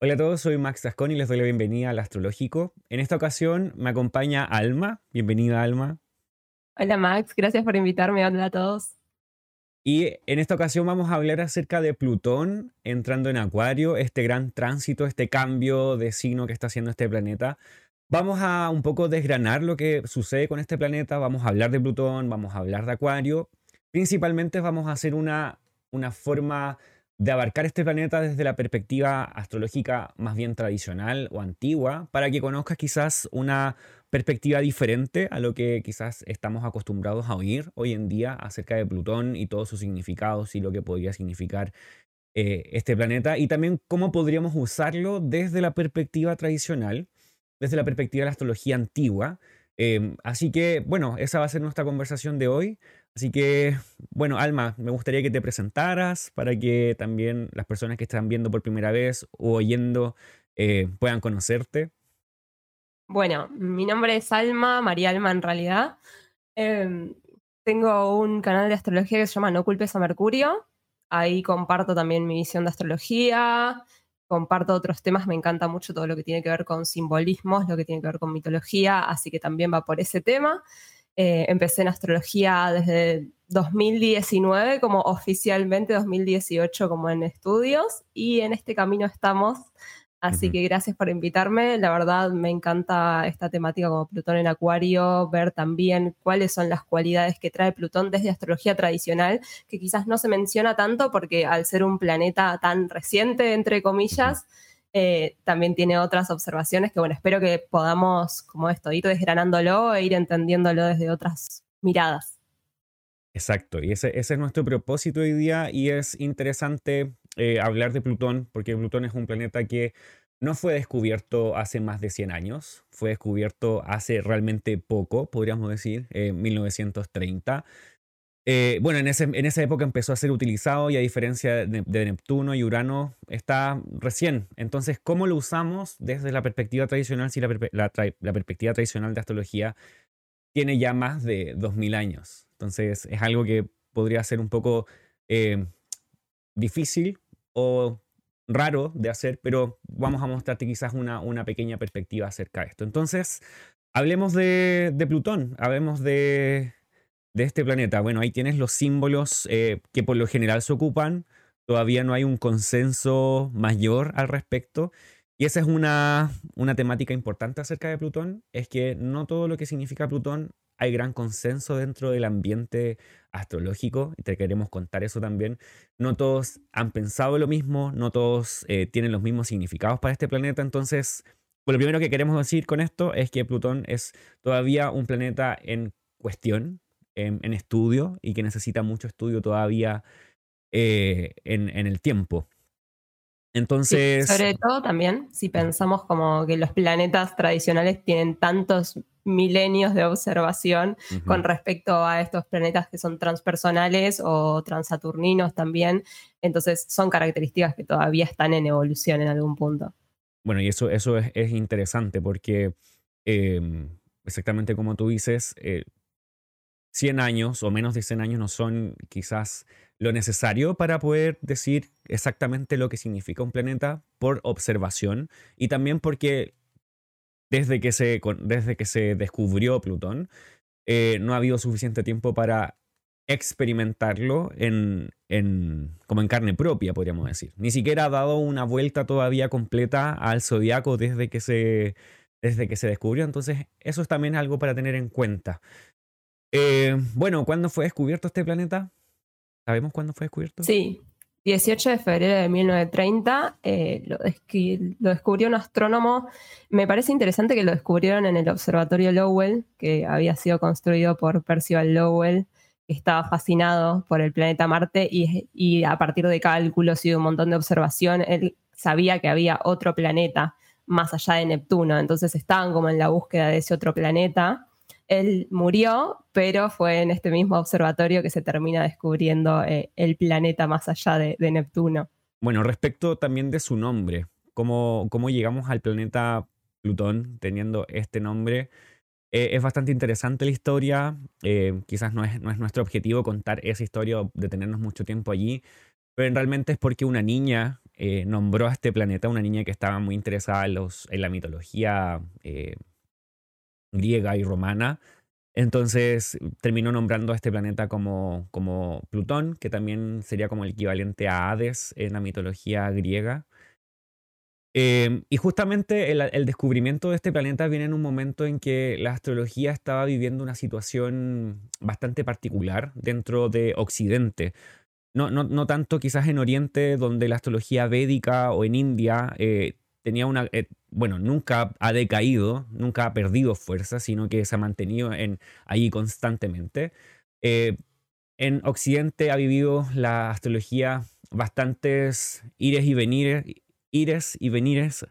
Hola a todos, soy Max Tascón y les doy la bienvenida al Astrológico. En esta ocasión me acompaña Alma. Bienvenida, Alma. Hola Max, gracias por invitarme. Hola a todos. Y en esta ocasión vamos a hablar acerca de Plutón entrando en Acuario, este gran tránsito, este cambio de signo que está haciendo este planeta. Vamos a un poco desgranar lo que sucede con este planeta, vamos a hablar de Plutón, vamos a hablar de Acuario. Principalmente vamos a hacer una, una forma de abarcar este planeta desde la perspectiva astrológica más bien tradicional o antigua, para que conozcas quizás una perspectiva diferente a lo que quizás estamos acostumbrados a oír hoy en día acerca de Plutón y todos sus significados y lo que podría significar eh, este planeta, y también cómo podríamos usarlo desde la perspectiva tradicional, desde la perspectiva de la astrología antigua. Em, así que, bueno, esa va a ser nuestra conversación de hoy. Así que, bueno, Alma, me gustaría que te presentaras para que también las personas que están viendo por primera vez o oyendo eh, puedan conocerte. Bueno, mi nombre es Alma, María Alma en realidad. Em, tengo un canal de astrología que se llama No culpes a Mercurio. Ahí comparto también mi visión de astrología, comparto otros temas, me encanta mucho todo lo que tiene que ver con simbolismos, lo que tiene que ver con mitología, así que también va por ese tema. Eh, empecé en astrología desde 2019 como oficialmente, 2018 como en estudios y en este camino estamos. Así que gracias por invitarme. La verdad me encanta esta temática como Plutón en Acuario, ver también cuáles son las cualidades que trae Plutón desde astrología tradicional, que quizás no se menciona tanto porque al ser un planeta tan reciente, entre comillas, eh, también tiene otras observaciones que, bueno, espero que podamos, como esto, desgranándolo e ir entendiéndolo desde otras miradas. Exacto, y ese, es nuestro propósito hoy día y es interesante eh, hablar de Plutón porque Plutón es un planeta que no fue descubierto hace más de 100 años, fue descubierto hace realmente poco, podríamos decir, en 1930. Eh, bueno, en, esa época empezó a ser utilizado y a diferencia de, Neptuno y Urano, está recién. Entonces, ¿cómo lo usamos desde la perspectiva tradicional si la, perspectiva tradicional de astrología tiene ya más de 2000 años? Entonces, es algo que podría ser un poco eh, difícil o raro de hacer, pero vamos a mostrarte quizás una, una pequeña perspectiva acerca de esto. Entonces, hablemos de Plutón, hablemos de de este planeta. Bueno, ahí tienes los símbolos eh, que por lo general se ocupan. Todavía no hay un consenso mayor al respecto. Y esa es una, una temática importante acerca de Plutón, es que no todo lo que significa Plutón hay gran consenso dentro del ambiente astrológico, y te queremos contar eso también. No todos han pensado lo mismo, no todos eh, tienen los mismos significados para este planeta, entonces, pues lo primero que queremos decir con esto es que Plutón es todavía un planeta en cuestión, en, estudio y que necesita mucho estudio todavía eh, en, el tiempo. Entonces. sobre todo también, si pensamos como que los planetas tradicionales tienen tantos milenios de observación con respecto a estos planetas que son transpersonales o transaturninos también. Entonces son características que todavía están en evolución en algún punto. Bueno, y eso, eso es, interesante porque em, exactamente como tú dices, eh, 100 años o menos de 100 años no son quizás lo necesario para poder decir exactamente lo que significa un planeta por observación y también porque desde que se, desde que se descubrió Plutón eh, no ha habido suficiente tiempo para experimentarlo en, como en carne propia, podríamos decir. Ni siquiera ha dado una vuelta todavía completa al zodiaco desde que se, desde que se descubrió. Entonces, eso es también algo para tener en cuenta. Eh, bueno, ¿cuándo fue descubierto este planeta? ¿Sabemos cuándo fue descubierto? Sí, 18 de febrero de 1930 eh, lo, descubrió un astrónomo. Me parece interesante que lo descubrieron en el observatorio Lowell, que había sido construido por Percival Lowell, que estaba fascinado por el planeta Marte y, y a partir de cálculos y de un montón de observación, él sabía que había otro planeta más allá de Neptuno. Entonces estaban como en la búsqueda de ese otro planeta él murió, pero fue en este mismo observatorio que se termina descubriendo eh, el planeta más allá de, Neptuno. Bueno, respecto también de su nombre, cómo, cómo llegamos al planeta Plutón teniendo este nombre. Eh, es bastante interesante la historia. Eh, quizás no es, no es nuestro objetivo contar esa historia o detenernos mucho tiempo allí, pero realmente es porque una niña nombró a este planeta, una niña que estaba muy interesada en, los, en la mitología griega y romana. Entonces terminó nombrando a este planeta como, como Plutón, que también sería como el equivalente a Hades en la mitología griega. Em, y justamente el, descubrimiento de este planeta viene en un momento en que la astrología estaba viviendo una situación bastante particular dentro de Occidente. No, no, no tanto quizás en Oriente, donde la astrología védica o en India eh, tenía una, eh, bueno, nunca ha decaído, nunca ha perdido fuerza, sino que se ha mantenido en, ahí constantemente. Eh, en Occidente ha vivido la astrología bastantes ires y venires, ires y venires.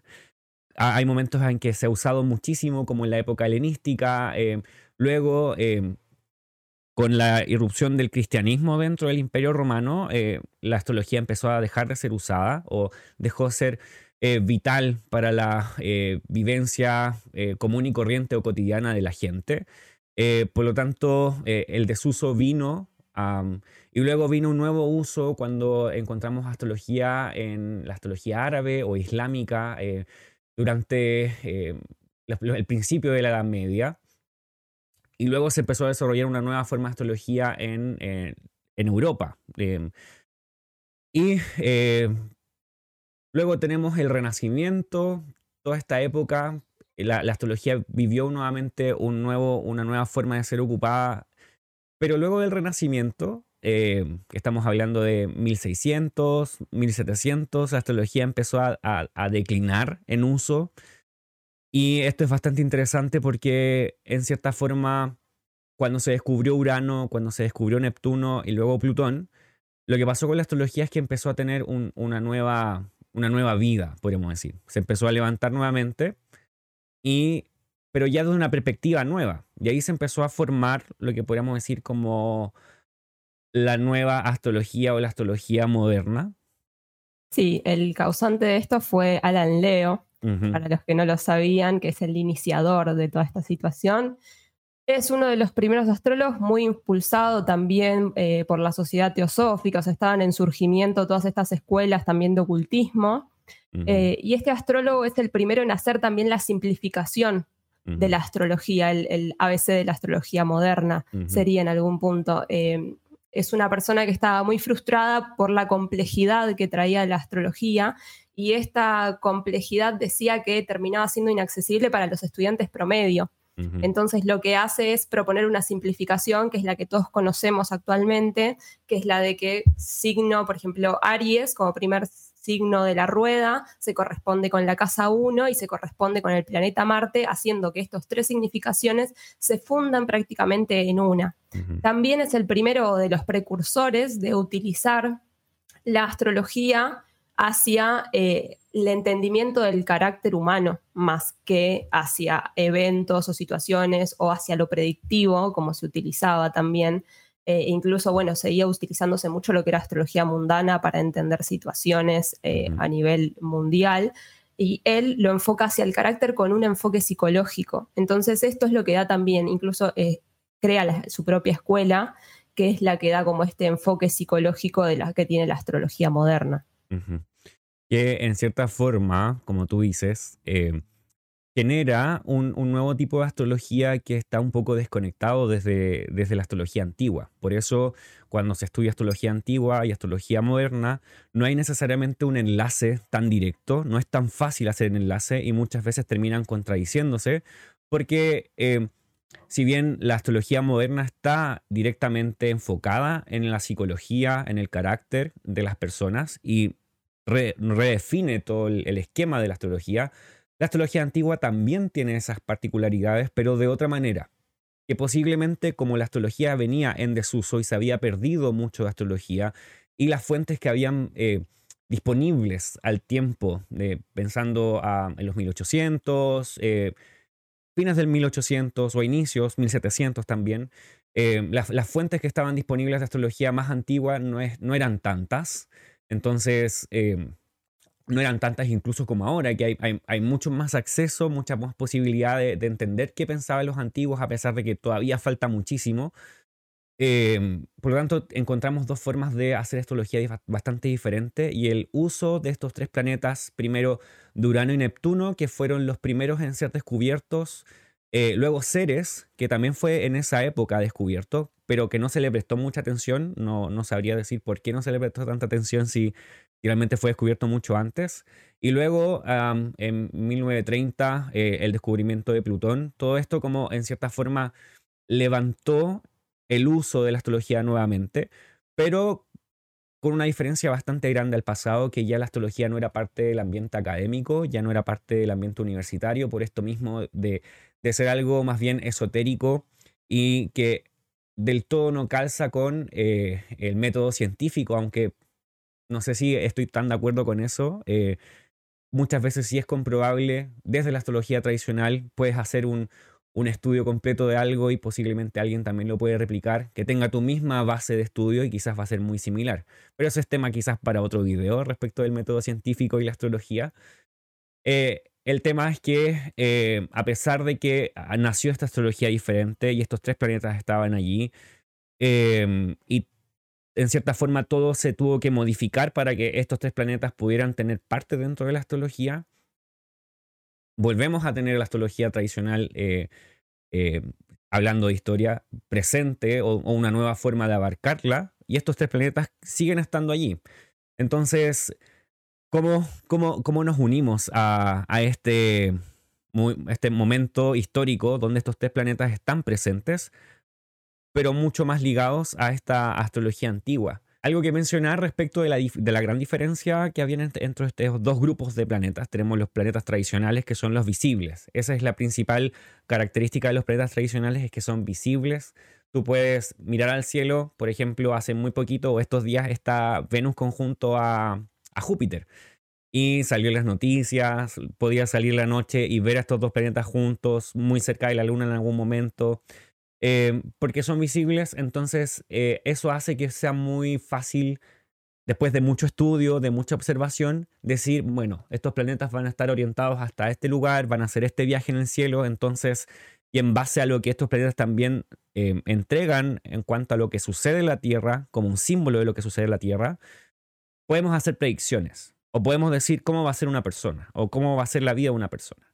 Hay momentos en que se ha usado muchísimo, como en la época helenística. Eh, luego, con la irrupción del cristianismo dentro del Imperio Romano, la astrología empezó a dejar de ser usada o dejó de ser eh, vital para la eh, vivencia eh, común y corriente o cotidiana de la gente. por lo tanto, el desuso vino y luego vino un nuevo uso cuando encontramos astrología en la astrología árabe o islámica durante el principio de la Edad Media. Y luego se empezó a desarrollar una nueva forma de astrología en, en Europa. y Luego tenemos el Renacimiento, toda esta época, la, astrología vivió nuevamente una nueva forma de ser ocupada, pero luego del Renacimiento, eh, estamos hablando de 1600, 1700, la astrología empezó a, a declinar en uso. Y esto es bastante interesante porque en cierta forma, cuando se descubrió Urano, cuando se descubrió Neptuno y luego Plutón, lo que pasó con la astrología es que empezó a tener una nueva una nueva vida, podríamos decir. Se empezó a levantar nuevamente, y, pero ya desde una perspectiva nueva. Y ahí se empezó a formar lo que podríamos decir como la nueva astrología o la astrología moderna. Sí, el causante de esto fue Alan Leo, para los que no lo sabían, que es el iniciador de toda esta situación. Es uno de los primeros astrólogos, muy impulsado también eh, por la sociedad teosófica, o sea, estaban en surgimiento todas estas escuelas también de ocultismo. Eh, y este astrólogo es el primero en hacer también la simplificación de la astrología, el, ABC de la astrología moderna, sería en algún punto. Eh, es una persona que estaba muy frustrada por la complejidad que traía la astrología y esta complejidad decía que terminaba siendo inaccesible para los estudiantes promedio. Entonces lo que hace es proponer una simplificación, que es la que todos conocemos actualmente, que es la de que signo, por ejemplo, Aries como primer signo de la rueda, se corresponde con la casa 1 y se corresponde con el planeta Marte, haciendo que estos tres significaciones se fundan prácticamente en una. También es el primero de los precursores de utilizar la astrología hacia eh, el entendimiento del carácter humano más que hacia eventos o situaciones o hacia lo predictivo, como se utilizaba también. Eh, incluso, bueno, seguía utilizándose mucho lo que era astrología mundana para entender situaciones eh, a nivel mundial. Y él lo enfoca hacia el carácter con un enfoque psicológico. Entonces, esto es lo que da también, incluso crea su propia escuela, que es la que da como este enfoque psicológico de la que tiene la astrología moderna que en cierta forma, como tú dices, eh, genera un, nuevo tipo de astrología que está un poco desconectado desde, desde la astrología antigua. Por eso, cuando se estudia astrología antigua y astrología moderna, no hay necesariamente un enlace tan directo, no es tan fácil hacer el enlace y muchas veces terminan contradiciéndose, porque eh, si bien la astrología moderna está directamente enfocada en la psicología, en el carácter de las personas y redefine todo el, esquema de la astrología, la astrología antigua también tiene esas particularidades, pero de otra manera. Que posiblemente como la astrología venía en desuso y se había perdido mucho de astrología y las fuentes que habían eh, disponibles al tiempo, pensando en los 1800, eh, fines del 1800 o inicios, 1700 también, eh, las, fuentes que estaban disponibles de astrología más antigua no, es, no eran tantas. Entonces, em, no eran tantas incluso como ahora, que hay, mucho más acceso, mucha más posibilidad de, entender qué pensaban los antiguos, a pesar de que todavía falta muchísimo. Em, por lo tanto, encontramos dos formas de hacer astrología bastante diferentes y el uso de estos tres planetas, primero Durano y Neptuno, que fueron los primeros en ser descubiertos, eh, luego Ceres, que también fue en esa época descubierto, pero que no se le prestó mucha atención, no, no sabría decir por qué no se le prestó tanta atención si realmente fue descubierto mucho antes. Y luego, en 1930, eh, el descubrimiento de Plutón, todo esto como en cierta forma levantó el uso de la astrología nuevamente, pero con una diferencia bastante grande al pasado, que ya la astrología no era parte del ambiente académico, ya no era parte del ambiente universitario, por esto mismo de, ser algo más bien esotérico y que del todo no calza con eh, el método científico, aunque no sé si estoy tan de acuerdo con eso. Eh, muchas veces sí es comprobable, desde la astrología tradicional puedes hacer un, un estudio completo de algo y posiblemente alguien también lo puede replicar, que tenga tu misma base de estudio y quizás va a ser muy similar. Pero eso es tema quizás para otro video respecto del método científico y la astrología. Eh, el tema es que eh, a pesar de que nació esta astrología diferente y estos tres planetas estaban allí, em, y en cierta forma todo se tuvo que modificar para que estos tres planetas pudieran tener parte dentro de la astrología, volvemos a tener la astrología tradicional eh, eh, hablando de historia presente o, una nueva forma de abarcarla, y estos tres planetas siguen estando allí. Entonces, ¿cómo, cómo, cómo nos unimos a, este, este momento histórico donde estos tres planetas están presentes, pero mucho más ligados a esta astrología antigua? Algo que mencionar respecto de la, gran diferencia que había entre estos dos grupos de planetas. Tenemos los planetas tradicionales que son los visibles. Esa es la principal característica de los planetas tradicionales, es que son visibles. Tú puedes mirar al cielo, por ejemplo, hace muy poquito o estos días está Venus conjunto a, Júpiter. Y salió las noticias, podía salir la noche y ver a estos dos planetas juntos, muy cerca de la Luna en algún momento. Eh, porque son visibles, entonces eh, eso hace que sea muy fácil, después de mucho estudio, de mucha observación, decir, bueno, estos planetas van a estar orientados hasta este lugar, van a hacer este viaje en el cielo, entonces, y en base a lo que estos planetas también eh, entregan en cuanto a lo que sucede en la Tierra, como un símbolo de lo que sucede en la Tierra, podemos hacer predicciones, o podemos decir cómo va a ser una persona, o cómo va a ser la vida de una persona.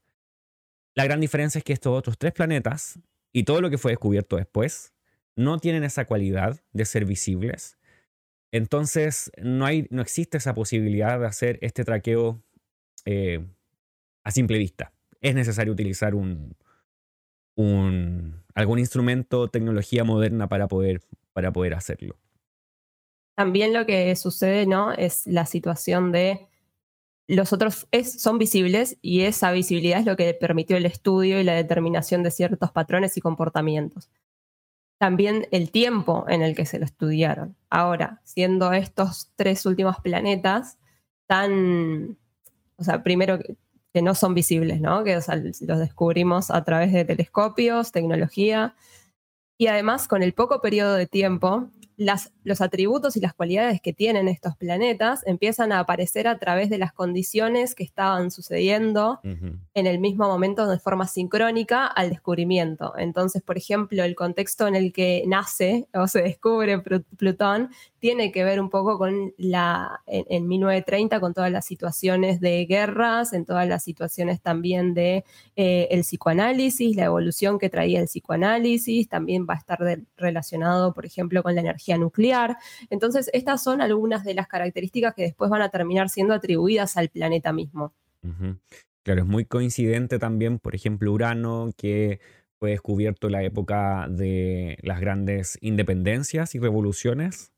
La gran diferencia es que estos otros tres planetas y todo lo que fue descubierto después no tienen esa cualidad de ser visibles. Entonces no, hay, no existe esa posibilidad de hacer este traqueo eh, a simple vista. Es necesario utilizar un, un, algún instrumento, tecnología moderna para poder, para poder hacerlo. También lo que sucede, ¿no? Es la situación de los otros son visibles y esa visibilidad es lo que permitió el estudio y la determinación de ciertos patrones y comportamientos. También el tiempo en el que se lo estudiaron. Ahora, siendo estos tres últimos planetas tan, o sea, primero que no son visibles, ¿no? Que los descubrimos a través de telescopios, tecnología, y además con el poco periodo de tiempo los atributos y las cualidades que tienen estos planetas empiezan a aparecer a través de las condiciones que estaban sucediendo en el mismo momento de forma sincrónica al descubrimiento. Entonces, por ejemplo, el contexto en el que nace o se descubre Plutón tiene que ver un poco con la, en, 1930, con todas las situaciones de guerras, en todas las situaciones también de eh, el psicoanálisis, la evolución que traía el psicoanálisis, también va a estar relacionado, por ejemplo, con la energía nuclear. Entonces, estas son algunas de las características que después van a terminar siendo atribuidas al planeta mismo. Claro, es muy coincidente también, por ejemplo, Urano, que fue descubierto en la época de las grandes independencias y revoluciones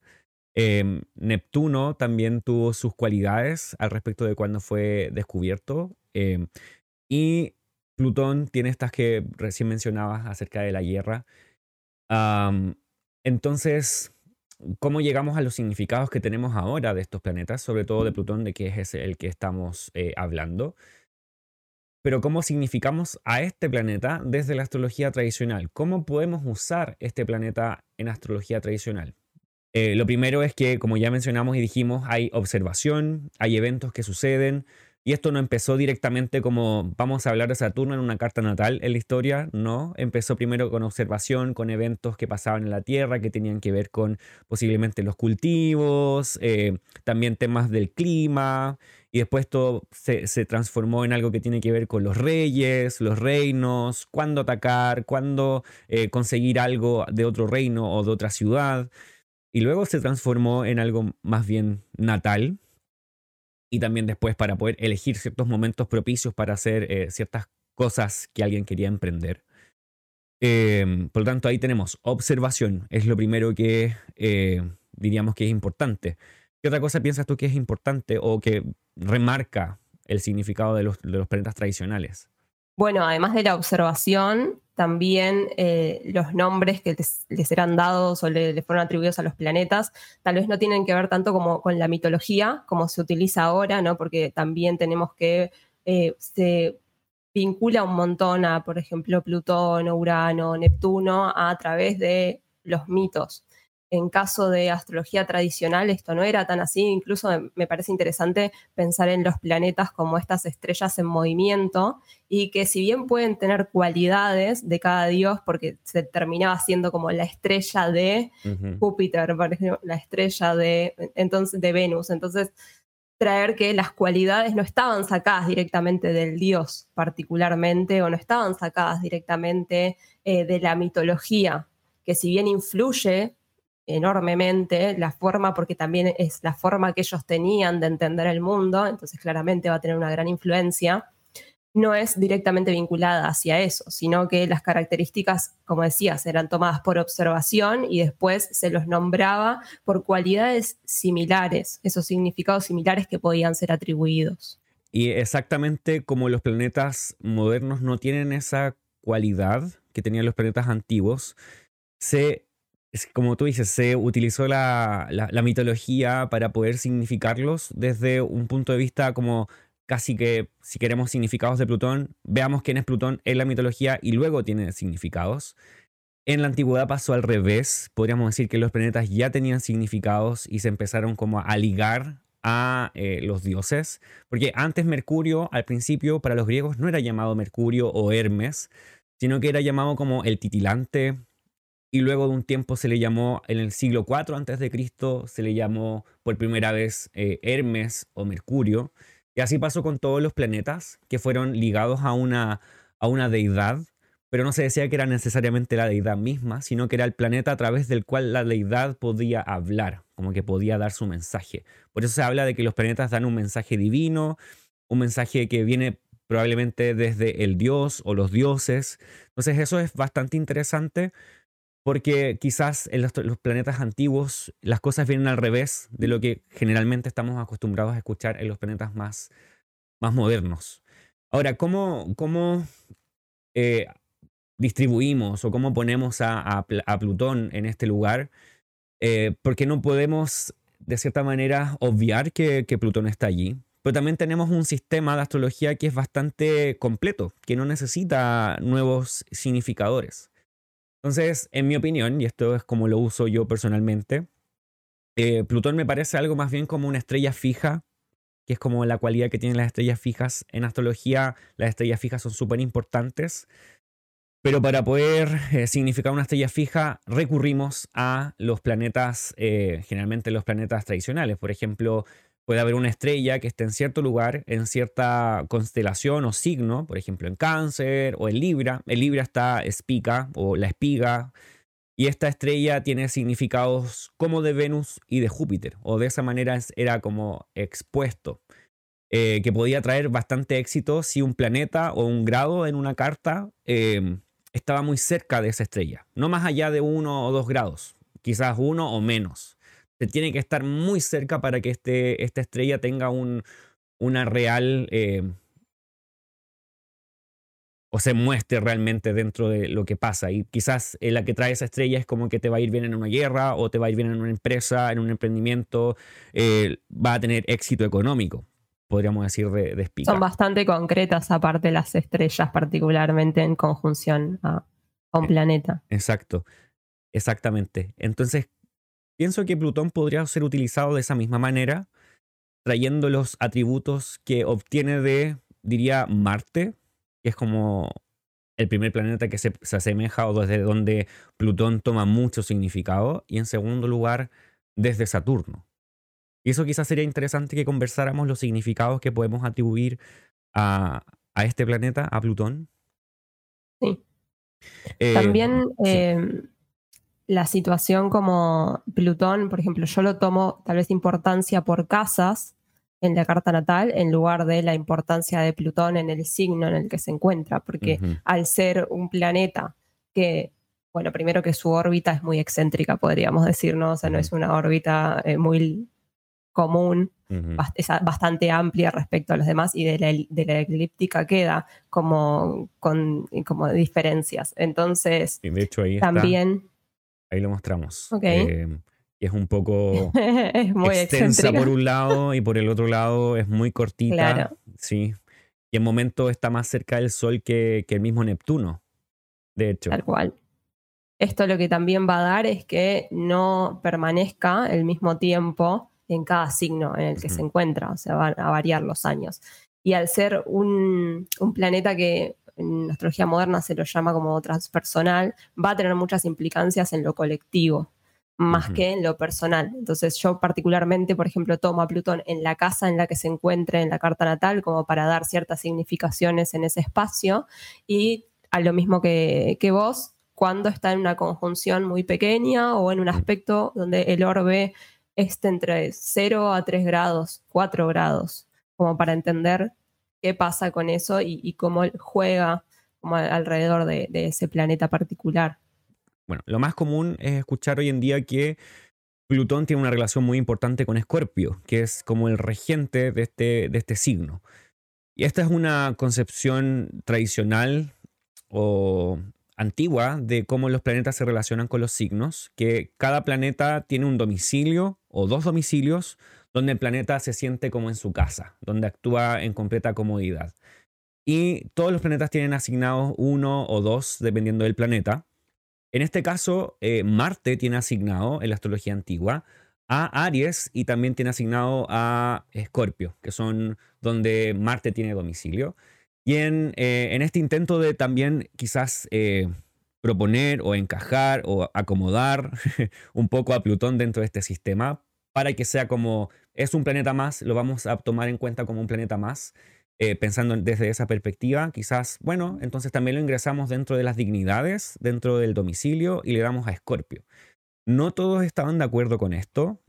Em, Neptuno también tuvo sus cualidades al respecto de cuando fue descubierto. Em, y Plutón tiene estas que recién mencionabas acerca de la guerra. entonces, ¿cómo llegamos a los significados que tenemos ahora de estos planetas? Sobre todo de Plutón, de que es el que estamos eh, hablando. Pero ¿cómo significamos a este planeta desde la astrología tradicional? ¿Cómo podemos usar este planeta en astrología tradicional? Eh, lo primero es que, como ya mencionamos y dijimos, hay observación, hay eventos que suceden, Y esto no empezó directamente como vamos a hablar de Saturno en una carta natal en la historia, no. Empezó primero con observación, con eventos que pasaban en la Tierra que tenían que ver con posiblemente los cultivos, eh, también temas del clima. Y después todo se, transformó en algo que tiene que ver con los reyes, los reinos, cuándo atacar, cuándo eh, conseguir algo de otro reino o de otra ciudad. Y luego se transformó en algo más bien natal, y también después para poder elegir ciertos momentos propicios para hacer eh, ciertas cosas que alguien quería emprender. Em, por lo tanto, ahí tenemos observación, es lo primero que eh, diríamos que es importante. ¿Qué otra cosa piensas tú que es importante o que remarca el significado de los, de los tradicionales? Bueno, además de la observación, también eh, los nombres que les, eran dados o les fueron atribuidos a los planetas tal vez no tienen que ver tanto como con la mitología como se utiliza ahora, ¿no? Porque también tenemos que eh, se vincula un montón a, por ejemplo, Plutón, Urano, Neptuno a través de los mitos en caso de astrología tradicional esto no era tan así, incluso me parece interesante pensar en los planetas como estas estrellas en movimiento y que si bien pueden tener cualidades de cada dios, porque se terminaba siendo como la estrella de Júpiter, por ejemplo, la estrella de, entonces, de Venus, entonces traer que las cualidades no estaban sacadas directamente del dios particularmente o no estaban sacadas directamente eh, de la mitología, que si bien influye enormemente la forma, porque también es la forma que ellos tenían de entender el mundo, entonces claramente va a tener una gran influencia, no es directamente vinculada hacia eso, sino que las características, como decías, eran tomadas por observación y después se los nombraba por cualidades similares, esos significados similares que podían ser atribuidos. Y exactamente como los planetas modernos no tienen esa cualidad que tenían los planetas antiguos, se como tú dices, se utilizó la, mitología para poder significarlos desde un punto de vista como casi que, si queremos significados de Plutón, veamos quién es Plutón en la mitología y luego tiene significados. En la antigüedad pasó al revés, podríamos decir que los planetas ya tenían significados y se empezaron como a ligar a eh, los dioses, porque antes Mercurio, al principio, para los griegos no era llamado Mercurio o Hermes, sino que era llamado como el titilante, y luego de un tiempo se le llamó, en el siglo IV antes de Cristo, se le llamó por primera vez eh, Hermes o Mercurio. Y así pasó con todos los planetas que fueron ligados a una, a una deidad, pero no se decía que era necesariamente la deidad misma, sino que era el planeta a través del cual la deidad podía hablar, como que podía dar su mensaje. Por eso se habla de que los planetas dan un mensaje divino, un mensaje que viene probablemente desde el dios o los dioses. Entonces eso es bastante interesante porque quizás en los, planetas antiguos las cosas vienen al revés de lo que generalmente estamos acostumbrados a escuchar en los planetas más, más modernos. Ahora, ¿cómo, cómo eh, distribuimos o cómo ponemos a, Plutón en este lugar? Eh, porque no podemos, de cierta manera, obviar que, que Plutón está allí. Pero también tenemos un sistema de astrología que es bastante completo, que no necesita nuevos significadores. Entonces, en mi opinión, y esto es como lo uso yo personalmente, eh, Plutón me parece algo más bien como una estrella fija, que es como la cualidad que tienen las estrellas fijas. En astrología, las estrellas fijas son súper importantes, pero para poder eh, significar una estrella fija, recurrimos a los planetas, eh, generalmente los planetas tradicionales. Por ejemplo, Puede haber una estrella que esté en cierto lugar, en cierta constelación o signo, por ejemplo en cáncer o en Libra. En Libra está espica o la espiga. Y esta estrella tiene significados como de Venus y de Júpiter. O de esa manera era como expuesto. Eh, que podía traer bastante éxito si un planeta o un grado en una carta em, estaba muy cerca de esa estrella. No más allá de uno o dos grados. Quizás uno o menos se tiene que estar muy cerca para que este, esta estrella tenga un, una real... Eh, o se muestre realmente dentro de lo que pasa. Y quizás eh, la que trae esa estrella es como que te va a ir bien en una guerra o te va a ir bien en una empresa, en un emprendimiento, eh, va a tener éxito económico, podríamos decir de, de Son bastante concretas aparte las estrellas, particularmente en conjunción a, a un planeta. Exacto, exactamente. Entonces, Pienso que Plutón podría ser utilizado de esa misma manera trayendo los atributos que obtiene de, diría, Marte, que es como el primer planeta que se, asemeja o desde donde Plutón toma mucho significado, y en segundo lugar, desde Saturno. Y eso quizás sería interesante que conversáramos los significados que podemos atribuir a, este planeta, a Plutón. Sí. Eh, También em, la situación como Plutón, por ejemplo, yo lo tomo tal vez importancia por casas en la carta natal en lugar de la importancia de Plutón en el signo en el que se encuentra, porque al ser un planeta que, bueno, primero que su órbita es muy excéntrica, podríamos decir, ¿no? O sea, no es una órbita eh, muy común, es bastante amplia respecto a los demás y de la, de la elíptica queda como, con como diferencias. Entonces, de hecho ahí también... ahí lo mostramos. Eh, y es un poco es muy extensa por un lado y por el otro lado es muy cortita. Claro. Sí. Y en momento está más cerca del Sol que, que el mismo Neptuno, de hecho. Tal cual. Esto lo que también va a dar es que no permanezca el mismo tiempo en cada signo en el que se encuentra, o sea, van a variar los años. Y al ser un, planeta que en astrología moderna se lo llama como transpersonal, va a tener muchas implicancias en lo colectivo, más que en lo personal. Entonces yo particularmente, por ejemplo, tomo a Plutón en la casa en la que se encuentre en la carta natal como para dar ciertas significaciones en ese espacio. Y a lo mismo que, que vos, cuando está en una conjunción muy pequeña o en un aspecto donde el orbe esté entre 0 a 3 grados, 4 grados, como para entender qué pasa con eso y, cómo juega alrededor de, ese planeta particular. Bueno, lo más común es escuchar hoy en día que Plutón tiene una relación muy importante con Escorpio, que es como el regente de este, de este signo. Y esta es una concepción tradicional o antigua de cómo los planetas se relacionan con los signos, que cada planeta tiene un domicilio o dos domicilios donde el planeta se siente como en su casa, donde actúa en completa comodidad. Y todos los planetas tienen asignados uno o dos dependiendo del planeta. En este caso, eh, Marte tiene asignado en la astrología antigua a Aries y también tiene asignado a Escorpio, que son donde Marte tiene domicilio. Y en, eh, este intento de también quizás eh, proponer o encajar o acomodar un poco a Plutón dentro de este sistema para que sea como es un planeta más, lo vamos a tomar en cuenta como un planeta más, eh, pensando desde esa perspectiva, quizás, bueno, entonces también lo ingresamos dentro de las dignidades, dentro del domicilio y le damos a Escorpio. No todos estaban de acuerdo con esto,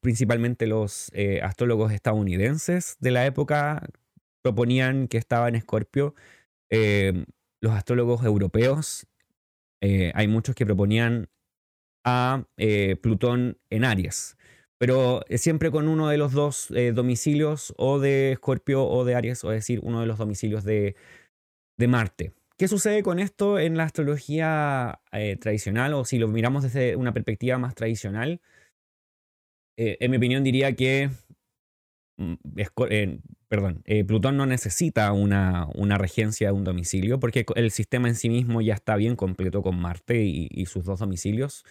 principalmente los astrólogos estadounidenses de la época proponían que estaba en Escorpio. Eh, los astrólogos europeos, eh, hay muchos que proponían a eh, Plutón en Aries, pero siempre con uno de los dos domicilios, o de Escorpio o de Aries, o es decir, uno de los domicilios de, de Marte. ¿Qué sucede con esto en la astrología tradicional, o si lo miramos desde una perspectiva más tradicional? en mi opinión diría que mm, perdón, eh, Plutón no necesita una, una, regencia de un domicilio porque el sistema en sí mismo ya está bien completo con Marte y, sus dos domicilios.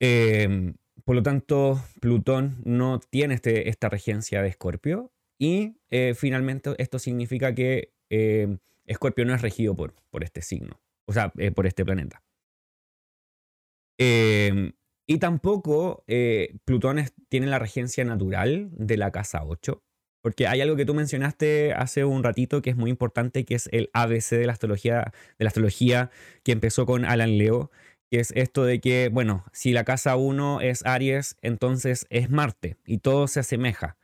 Em, por lo tanto, Plutón no tiene este, esta regencia de Escorpio y eh, finalmente esto significa que em, Escorpio no es regido por, por este signo, o sea, eh, por este planeta. Em, y tampoco Plutón tiene la regencia natural de la casa 8, porque hay algo que tú mencionaste hace un ratito que es muy importante, que es el ABC de la astrología, de la astrología que empezó con Alan Leo, que es esto de que, bueno, si la casa 1 es Aries, entonces es Marte y todo se asemeja.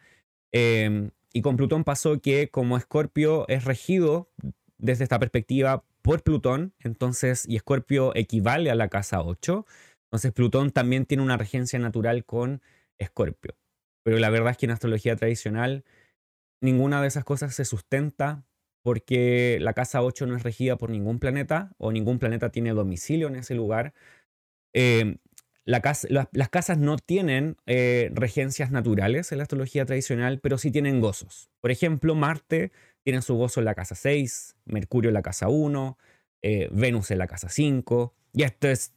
Em, y con Plutón pasó que como Escorpio es regido desde esta perspectiva por Plutón, entonces, y Escorpio equivale a la casa 8, entonces Plutón también tiene una regencia natural con Escorpio. Pero la verdad es que en astrología tradicional ninguna de esas cosas se sustenta porque la casa 8 no es regida por ningún planeta o ningún planeta tiene domicilio en ese lugar. Em, las casas no tienen eh, regencias naturales en la astrología tradicional, pero sí tienen gozos. Por ejemplo, Marte tiene su gozo en la casa 6, Mercurio en la casa 1, eh, Venus en la casa 5, y esto es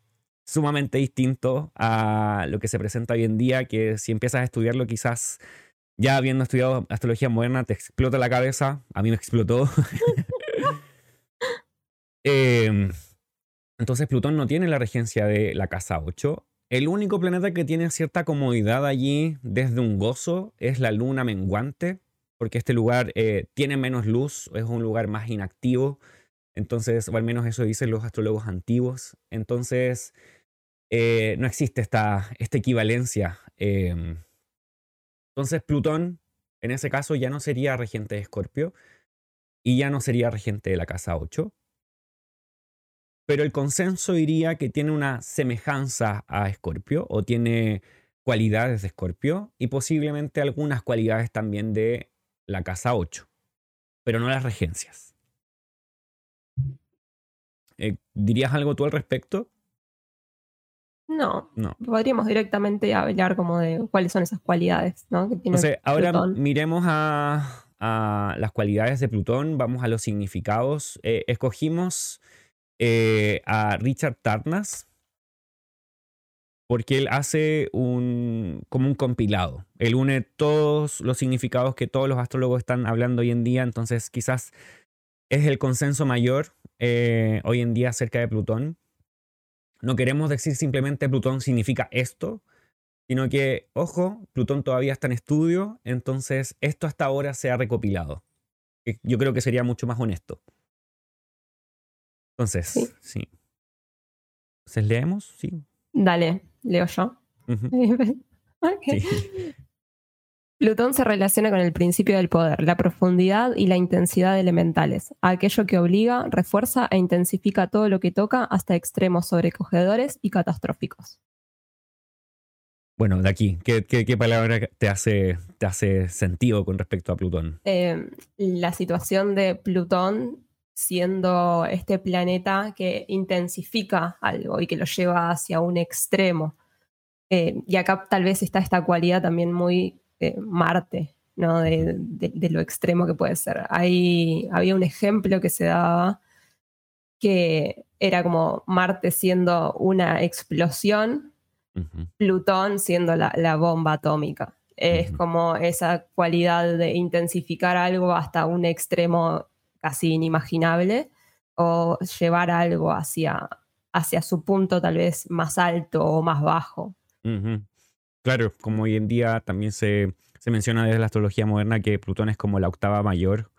sumamente distinto a lo que se presenta hoy en día, que si empiezas a estudiarlo quizás ya habiendo estudiado astrología moderna, te explota la cabeza. A mí me explotó. Em, entonces Plutón no tiene la regencia de la casa 8. El único planeta que tiene cierta comodidad allí desde un gozo es la luna menguante, porque este lugar eh, tiene menos luz, es un lugar más inactivo. Entonces, o al menos eso dicen los astrólogos antiguos. Entonces, eh, no existe esta, esta equivalencia. Em, entonces, Plutón, en ese caso, ya no sería regente de Escorpio y ya no sería regente de la casa 8. Pero el consenso diría que tiene una semejanza a Escorpio o tiene cualidades de Escorpio y posiblemente algunas cualidades también de la casa 8, pero no las regencias. Eh, ¿Dirías algo tú al respecto? No, no. Podríamos directamente hablar como de cuáles son esas cualidades, ¿no? ahora miremos a, las cualidades de Plutón, vamos a los significados. Eh, escogimos eh, a Richard Tarnas porque él hace un como un compilado. Él une todos los significados que todos los astrólogos están hablando hoy en día, entonces quizás es el consenso mayor eh, hoy en día acerca de Plutón. No queremos decir simplemente Plutón significa esto, sino que, ojo, Plutón todavía está en estudio, entonces esto hasta ahora se ha recopilado. Yo creo que sería mucho más honesto. Entonces, sí. Entonces, ¿leemos? Sí. Dale, leo yo. Plutón se relaciona con el principio del poder, la profundidad y la intensidad de elementales, aquello que obliga, refuerza e intensifica todo lo que toca hasta extremos sobrecogedores y catastróficos. Bueno, de aquí, ¿qué, palabra te hace, te hace sentido con respecto a Plutón? Eh, la situación de Plutón siendo este planeta que intensifica algo y que lo lleva hacia un extremo. Eh, y acá tal vez está esta cualidad también muy Marte, ¿no? De, lo extremo que puede ser. Ahí había un ejemplo que se daba que era como Marte siendo una explosión, Plutón siendo la, bomba atómica. Es como esa cualidad de intensificar algo hasta un extremo casi inimaginable o llevar algo hacia, hacia su punto tal vez más alto o más bajo. Claro, como hoy en día también se, menciona desde la astrología moderna que Plutón es como la octava mayor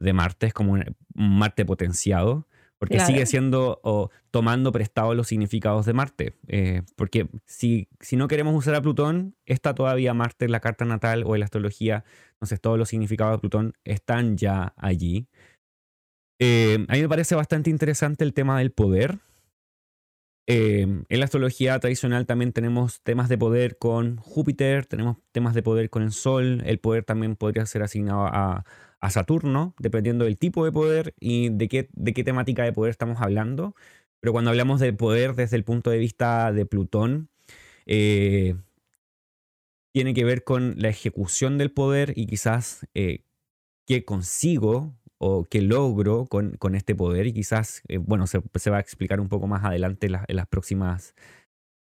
de Marte, es como un, Marte potenciado, porque sigue siendo o tomando prestado los significados de Marte. Eh, porque si, si no queremos usar a Plutón, está todavía Marte en la carta natal o en la astrología, entonces todos los significados de Plutón están ya allí. Eh, a mí me parece bastante interesante el tema del poder, Em, en la astrología tradicional también tenemos temas de poder con Júpiter, tenemos temas de poder con el Sol, el poder también podría ser asignado a, Saturno, dependiendo del tipo de poder y de qué, temática de poder estamos hablando. Pero cuando hablamos de poder desde el punto de vista de Plutón, eh, tiene que ver con la ejecución del poder y quizás eh, qué consigo o qué logro con, con este poder y quizás, eh, bueno, se, se, va a explicar un poco más adelante en, las, próximas,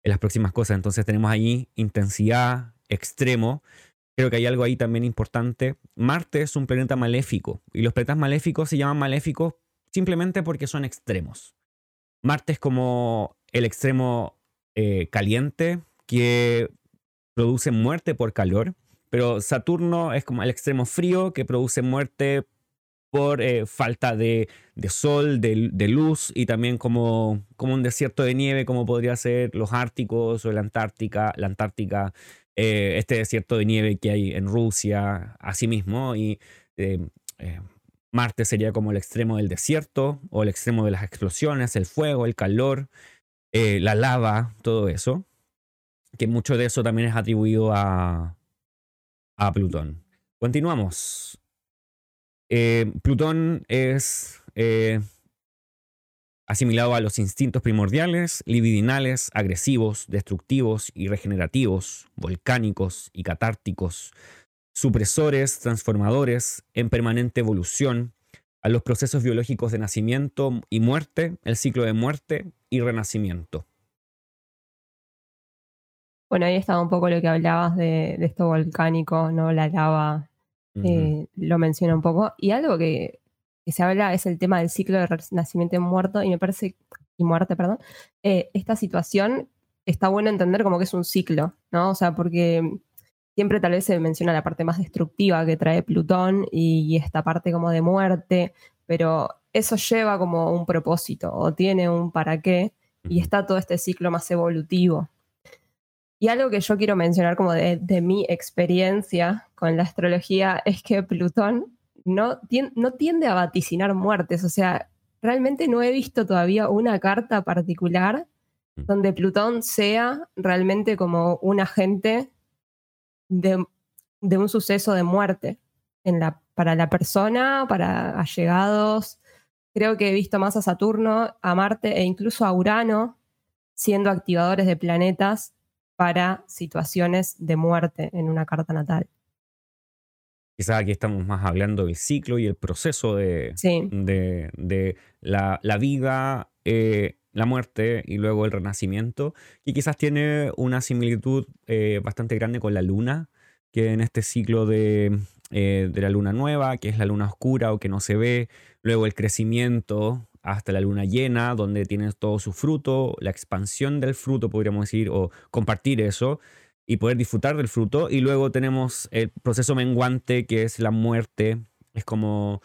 las próximas cosas. Entonces tenemos ahí intensidad, extremo. Creo que hay algo ahí también importante. Marte es un planeta maléfico y los planetas maléficos se llaman maléficos simplemente porque son extremos. Marte es como el extremo eh, caliente que produce muerte por calor, pero Saturno es como el extremo frío que produce muerte por eh, falta de, sol, de, luz y también como, un desierto de nieve como podría ser los Árticos o la Antártica, la Antártica, eh, este desierto de nieve que hay en Rusia, asimismo, y eh, Marte sería como el extremo del desierto o el extremo de las explosiones, el fuego, el calor, la lava, todo eso, que mucho de eso también es atribuido a Plutón. Continuamos. Eh, Plutón es eh, asimilado a los instintos primordiales, libidinales, agresivos, destructivos y regenerativos, volcánicos y catárticos, supresores, transformadores, en permanente evolución, a los procesos biológicos de nacimiento y muerte, el ciclo de muerte y renacimiento. Bueno, ahí estaba un poco lo que hablabas de, esto volcánico, ¿no? La lava, eh, lo menciona un poco. Y algo que, se habla es el tema del ciclo de nacimiento y muerto, y me parece, y muerte, perdón. Eh, esta situación está bueno entender como que es un ciclo, ¿no? O sea, porque siempre tal vez se menciona la parte más destructiva que trae Plutón y, esta parte como de muerte, pero eso lleva como un propósito o tiene un para qué y está todo este ciclo más evolutivo. Y algo que yo quiero mencionar como de, mi experiencia con la astrología es que Plutón no, no tiende a vaticinar muertes, o sea, realmente no he visto todavía una carta particular mm. donde Plutón sea realmente como un agente de, un suceso de muerte en la, para la persona, para allegados. Creo que he visto más a Saturno, a Marte e incluso a Urano siendo activadores de planetas para situaciones de muerte en una carta natal. Quizás aquí estamos más hablando del ciclo y el proceso de, de, la, vida, eh, la muerte y luego el renacimiento, que quizás tiene una similitud eh, bastante grande con la luna, que en este ciclo de, eh, de la luna nueva, que es la luna oscura o que no se ve, luego el crecimiento hasta la luna llena, donde tienes todo su fruto, la expansión del fruto, podríamos decir, o compartir eso y poder disfrutar del fruto. Y luego tenemos el proceso menguante, que es la muerte. Es como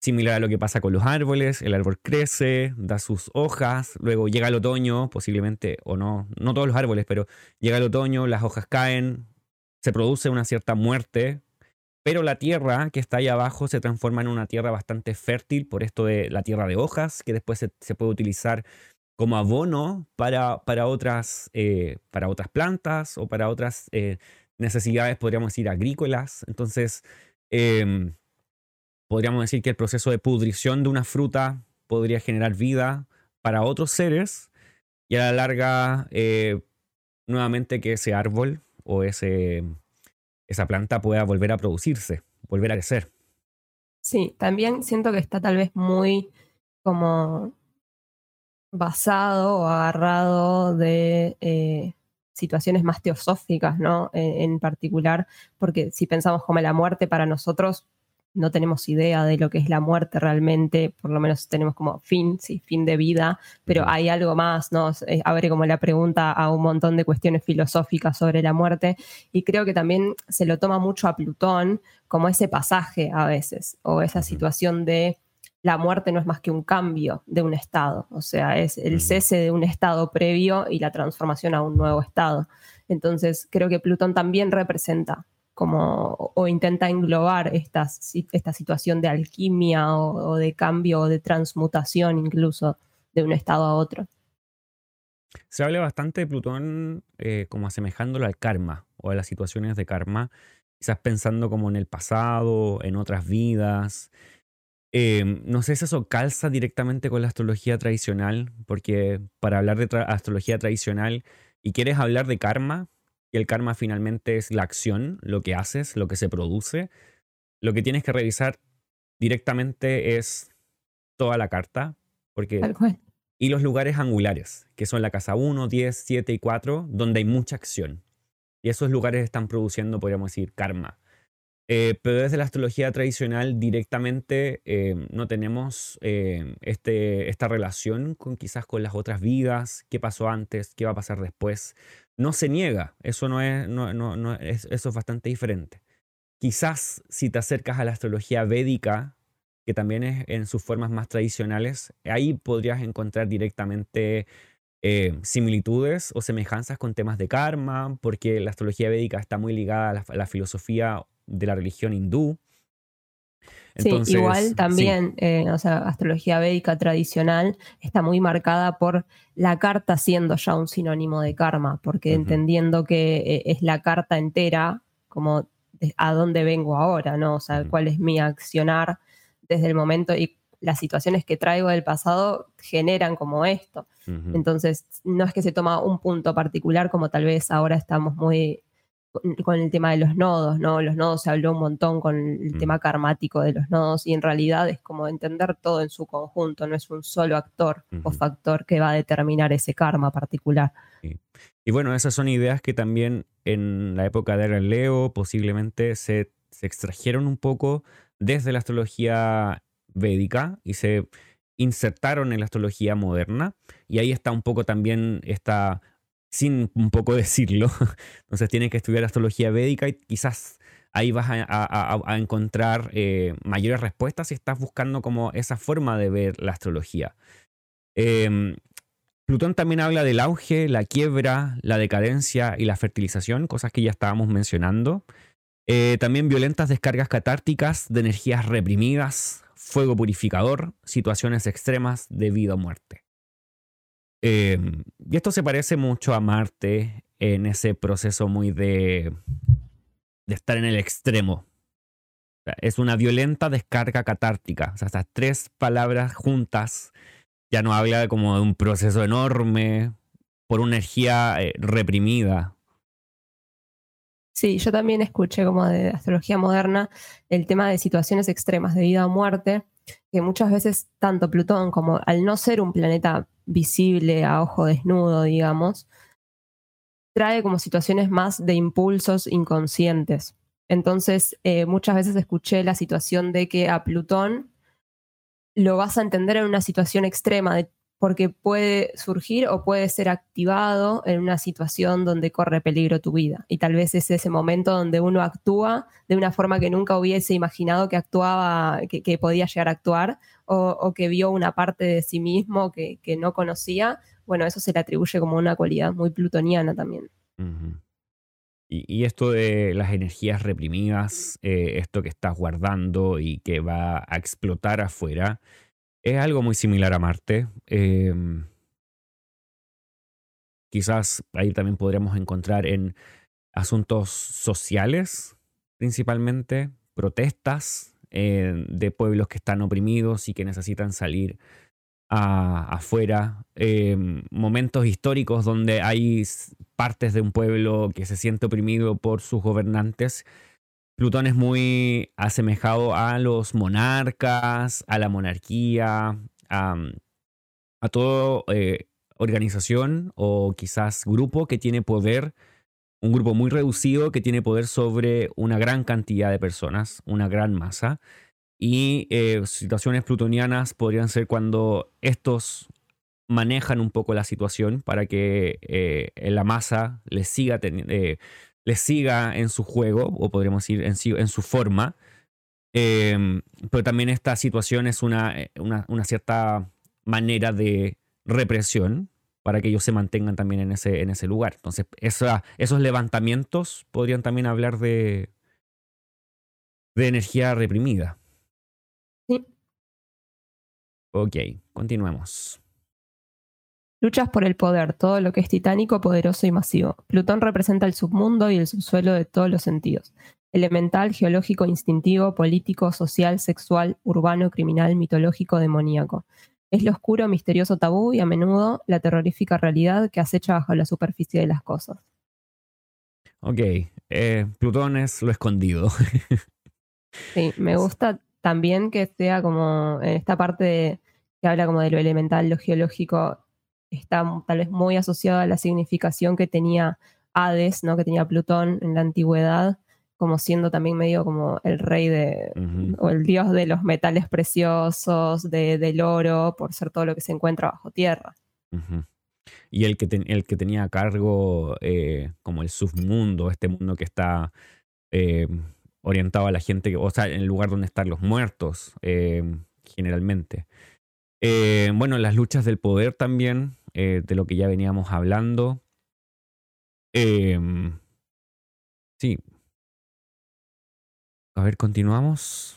similar a lo que pasa con los árboles. El árbol crece, da sus hojas, luego llega el otoño, posiblemente, o no, no todos los árboles, pero llega el otoño, las hojas caen, se produce una cierta muerte pero la tierra que está ahí abajo se transforma en una tierra bastante fértil por esto de la tierra de hojas, que después se, puede utilizar como abono para, para, otras, eh, para otras plantas o para otras eh, necesidades, podríamos decir, agrícolas. Entonces, em, podríamos decir que el proceso de pudrición de una fruta podría generar vida para otros seres y a la larga, eh, nuevamente que ese árbol o ese esa planta pueda volver a producirse, volver a crecer. Sí, también siento que está tal vez muy como basado o agarrado de eh, situaciones más teosóficas, ¿no? en particular, porque si pensamos como la muerte para nosotros no tenemos idea de lo que es la muerte realmente, por lo menos tenemos como fin, sí, fin de vida, pero hay algo más, ¿no? Abre como la pregunta a un montón de cuestiones filosóficas sobre la muerte y creo que también se lo toma mucho a Plutón como ese pasaje a veces, o esa situación de la muerte no es más que un cambio de un estado, o sea, es el cese de un estado previo y la transformación a un nuevo estado. Entonces, creo que Plutón también representa como, o intenta englobar esta, situación de alquimia o, de cambio o de transmutación incluso de un estado a otro. Se habla bastante de Plutón eh, como asemejándolo al karma o a las situaciones de karma, quizás pensando como en el pasado, en otras vidas. Em, no sé si eso calza directamente con la astrología tradicional, porque para hablar de astrología tradicional y quieres hablar de karma, y el karma finalmente es la acción, lo que haces, lo que se produce. Lo que tienes que revisar directamente es toda la carta, porque... Y los lugares angulares, que son la casa 1, 10, 7 y 4, donde hay mucha acción. Y esos lugares están produciendo, podríamos decir, karma. Eh, pero desde la astrología tradicional directamente eh, no tenemos eh, este, esta relación con quizás con las otras vidas, qué pasó antes, qué va a pasar después no se niega, eso, no es, eso es bastante diferente. Quizás si te acercas a la astrología védica, que también es en sus formas más tradicionales, ahí podrías encontrar directamente similitudes o semejanzas con temas de karma, porque la astrología védica está muy ligada a la filosofía de la religión hindú. Sí, igual también, eh, o sea, astrología védica tradicional está muy marcada por la carta siendo ya un sinónimo de karma, porque entendiendo que eh, es la carta entera, como a dónde vengo ahora, ¿no? O sea, cuál es mi accionar desde el momento y las situaciones que traigo del pasado generan como esto. Entonces, no es que se toma un punto particular como tal vez ahora estamos muy con, el tema de los nodos, ¿no? Los nodos se habló un montón con el Mm. tema karmático de los nodos y en realidad es como entender todo en su conjunto, no es un solo actor o factor que va a determinar ese karma particular. Y bueno, esas son ideas que también en la época de Era Leo posiblemente se, se extrajeron un poco desde la astrología védica y se insertaron en la astrología moderna. Y ahí está un poco también esta, sin un poco decirlo, entonces tienes que estudiar astrología védica y quizás ahí vas a, encontrar eh, mayores respuestas si estás buscando como esa forma de ver la astrología. Em, Plutón también habla del auge, la quiebra, la decadencia y la fertilización, cosas que ya estábamos mencionando. Eh, también violentas descargas catárticas de energías reprimidas, fuego purificador, situaciones extremas de vida o muerte. Eh, y esto se parece mucho a Marte en ese proceso muy de, de estar en el extremo. Es una violenta descarga catártica. O sea, estas tres palabras juntas ya no habla como de un proceso enorme por una energía eh, reprimida. Sí, yo también escuché como de astrología moderna el tema de situaciones extremas de vida o muerte, que muchas veces tanto Plutón como al no ser un planeta visible a ojo desnudo, digamos, trae como situaciones más de impulsos inconscientes. Entonces, eh, muchas veces escuché la situación de que a Plutón lo vas a entender en una situación extrema, de- porque puede surgir o puede ser activado en una situación donde corre peligro tu vida. Y tal vez es ese momento donde uno actúa de una forma que nunca hubiese imaginado que actuaba, que, que podía llegar a actuar, o, que vio una parte de sí mismo que, no conocía. Bueno, eso se le atribuye como una cualidad muy plutoniana también. Y esto de las energías reprimidas, eh, esto que estás guardando y que va a explotar afuera, es algo muy similar a Marte. Em, quizás ahí también podríamos encontrar en asuntos sociales, principalmente, protestas eh, de pueblos que están oprimidos y que necesitan salir afuera, eh, momentos históricos donde hay partes de un pueblo que se siente oprimido por sus gobernantes. Plutón es muy asemejado a los monarcas, a la monarquía, a, a toda eh, organización o quizás grupo que tiene poder, un grupo muy reducido que tiene poder sobre una gran cantidad de personas, una gran masa. Y eh, situaciones plutonianas podrían ser cuando estos manejan un poco la situación para que eh, la masa les siga, teni- les siga en su juego, o podríamos decir en, su forma. Em, pero también esta situación es una, eh, una, una cierta manera de represión para que ellos se mantengan también en ese, en ese lugar. Entonces, esa- esos levantamientos podrían también hablar de, de energía reprimida. Sí. Ok, continuemos. Luchas por el poder, todo lo que es titánico, poderoso y masivo. Plutón representa el submundo y el subsuelo de todos los sentidos. Elemental, geológico, instintivo, político, social, sexual, urbano, criminal, mitológico, demoníaco. Es lo oscuro, misterioso tabú y a menudo la terrorífica realidad que acecha bajo la superficie de las cosas. Ok, eh, Plutón es lo escondido. Sí, me gusta también que sea como en esta parte de- que habla como de lo elemental, lo geológico, está tal vez muy asociado a la significación que tenía Hades, ¿no? Que tenía Plutón en la antigüedad, como siendo también medio como el rey de, o el dios de los metales preciosos, de- del oro, por ser todo lo que se encuentra bajo tierra. Y el que, ten- el que tenía a cargo eh, como el submundo, este mundo que está eh, orientado a la gente, que- o sea, en el lugar donde están los muertos, eh, generalmente. Bueno, las luchas del poder también, eh, de lo que ya veníamos hablando. Em, sí. A ver, continuamos.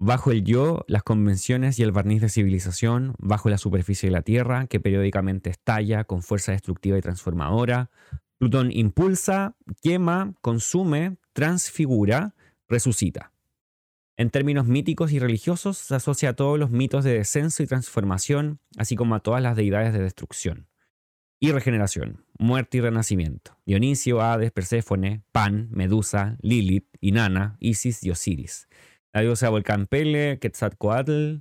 Bajo el yo, las convenciones y el barniz de civilización, bajo la superficie de la Tierra, que periódicamente estalla con fuerza destructiva y transformadora, Plutón impulsa, quema, consume, transfigura, resucita. En términos míticos y religiosos, se asocia a todos los mitos de descenso y transformación, así como a todas las deidades de destrucción y regeneración. muerte y renacimiento. Dionisio, Hades, Perséfone, Pan, Medusa, Lilith, Inanna, Isis y Osiris. La diosa Volcán Pele, Quetzalcoatl,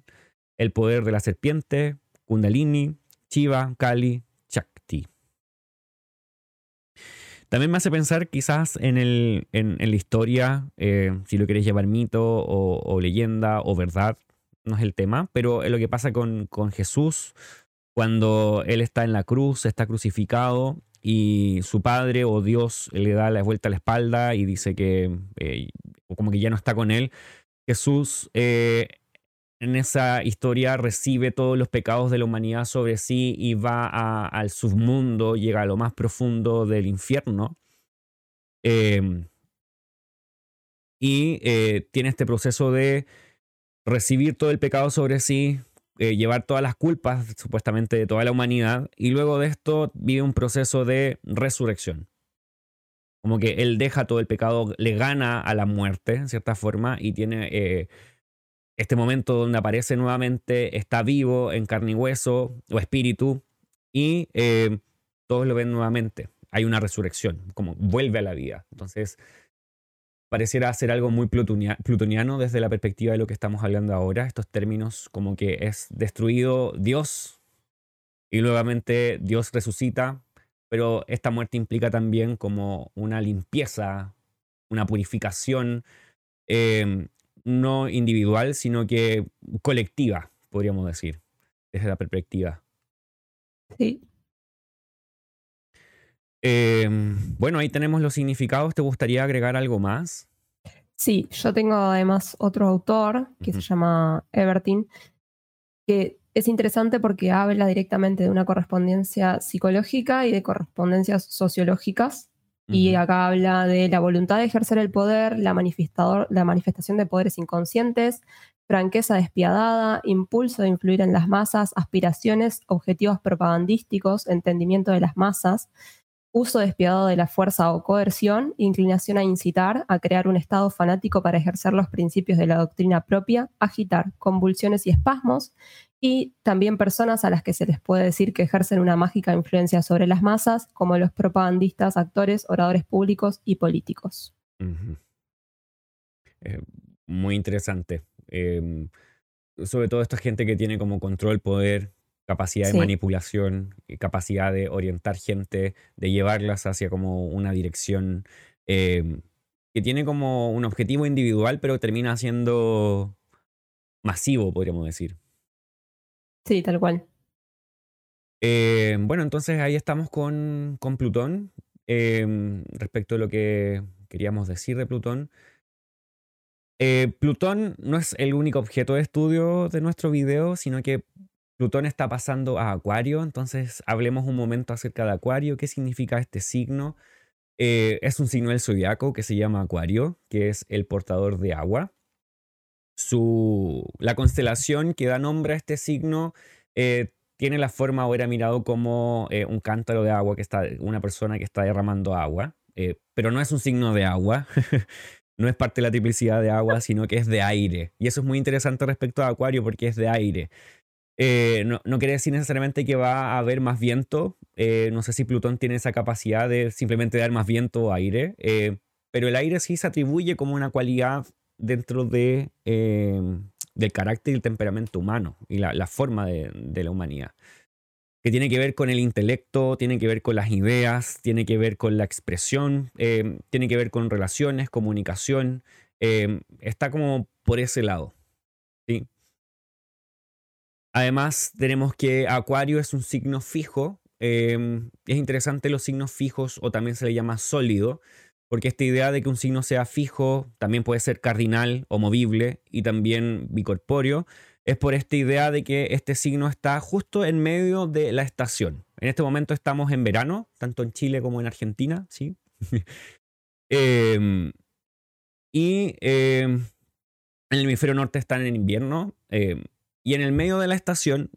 el poder de la serpiente, Kundalini, Shiva, Kali, También me hace pensar quizás en, el, en, la historia, eh, si lo quieres llevar mito o, leyenda o verdad, no es el tema, pero lo que pasa con, con Jesús cuando él está en la cruz, está crucificado y su padre o Dios le da la vuelta a la espalda y dice que eh, como que ya no está con él. Jesús eh, en esa historia recibe todos los pecados de la humanidad sobre sí y va al submundo, llega a lo más profundo del infierno. Em, y eh, tiene este proceso de recibir todo el pecado sobre sí, eh, llevar todas las culpas supuestamente de toda la humanidad y luego de esto vive un proceso de resurrección. Como que él deja todo el pecado, le gana a la muerte en cierta forma y tiene eh, este momento donde aparece nuevamente, está vivo en carne y hueso o espíritu y eh, todos lo ven nuevamente. Hay una resurrección, como vuelve a la vida. Entonces, pareciera ser algo muy plutoniano desde la perspectiva de lo que estamos hablando ahora, estos términos como que es destruido Dios y nuevamente Dios resucita, pero esta muerte implica también como una limpieza, una purificación, em, no individual, sino que colectiva, podríamos decir, desde la perspectiva. Sí. Em, bueno, ahí tenemos los significados. ¿Te gustaría agregar algo más? Sí, yo tengo además otro autor que se llama Evertin, que es interesante porque habla directamente de una correspondencia psicológica y de correspondencias sociológicas. Y acá habla de la voluntad de ejercer el poder, la, la manifestación de poderes inconscientes, franqueza despiadada, impulso de influir en las masas, aspiraciones, objetivos propagandísticos, entendimiento de las masas, uso despiadado de la fuerza o coerción, inclinación a incitar, a crear un estado fanático para ejercer los principios de la doctrina propia, agitar, convulsiones y espasmos, y también personas a las que se les puede decir que ejercen una mágica influencia sobre las masas, como los propagandistas, actores, oradores públicos y políticos. Eh, muy interesante. Em, sobre todo esta gente que tiene como control, poder, capacidad de manipulación, capacidad de orientar gente, de llevarlas hacia como una dirección em, que tiene como un objetivo individual, pero termina siendo masivo, podríamos decir. Sí, tal cual. Eh, bueno, entonces ahí estamos con, con Plutón. Em, respecto a lo que queríamos decir de Plutón. Eh, Plutón no es el único objeto de estudio de nuestro video, sino que Plutón está pasando a Acuario, entonces hablemos un momento acerca de Acuario, qué significa este signo. Eh, es un signo del zodiaco que se llama Acuario, que es el portador de agua. Su, la constelación que da nombre a este signo eh, tiene la forma o era mirado como eh, un cántaro de agua, que está, una persona que está derramando agua, pero no es un signo de agua. no es parte de la triplicidad de agua, sino que es de aire. Y eso es muy interesante respecto a Acuario porque es de aire. Eh, no, quiere decir necesariamente que va a haber más viento. Eh, no sé si Plutón tiene esa capacidad de simplemente dar más viento o aire. Eh, pero el aire sí se atribuye como una cualidad dentro de, del carácter y el temperamento humano y la, forma de, la humanidad. Que tiene que ver con el intelecto, tiene que ver con las ideas, tiene que ver con la expresión, tiene que ver con relaciones, comunicación. está como por ese lado. Además, tenemos que Acuario es un signo fijo. Em, es interesante los signos fijos o también se le llama sólido, porque esta idea de que un signo sea fijo también puede ser cardinal o movible y también bicorpóreo, es por esta idea de que este signo está justo en medio de la estación. En este momento estamos en verano, tanto en Chile como en Argentina, ¿sí? Em, y em, en el hemisferio norte están en invierno. Y en el medio de la estación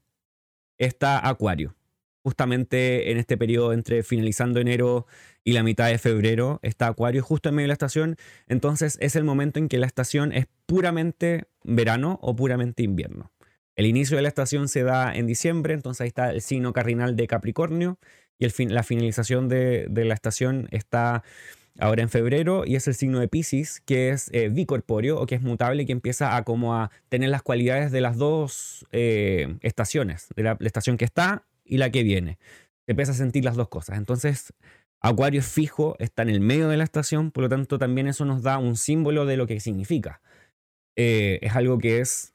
está Acuario. Justamente en este periodo entre finalizando enero y la mitad de febrero está Acuario justo en medio de la estación. Entonces es el momento en que la estación es puramente verano o puramente invierno. El inicio de la estación se da en diciembre, entonces ahí está el signo cardinal de Capricornio. y la finalización de, de, la estación está ahora en febrero y es el signo de Pisces, que es eh, bicorpóreo o que es mutable, que empieza a como a tener las cualidades de las dos eh, estaciones, de la, la, estación que está y la que viene. Empieza a sentir las dos cosas. Entonces, Acuario es fijo, está en el medio de la estación, por lo tanto también eso nos da un símbolo de lo que significa. Eh, es algo que es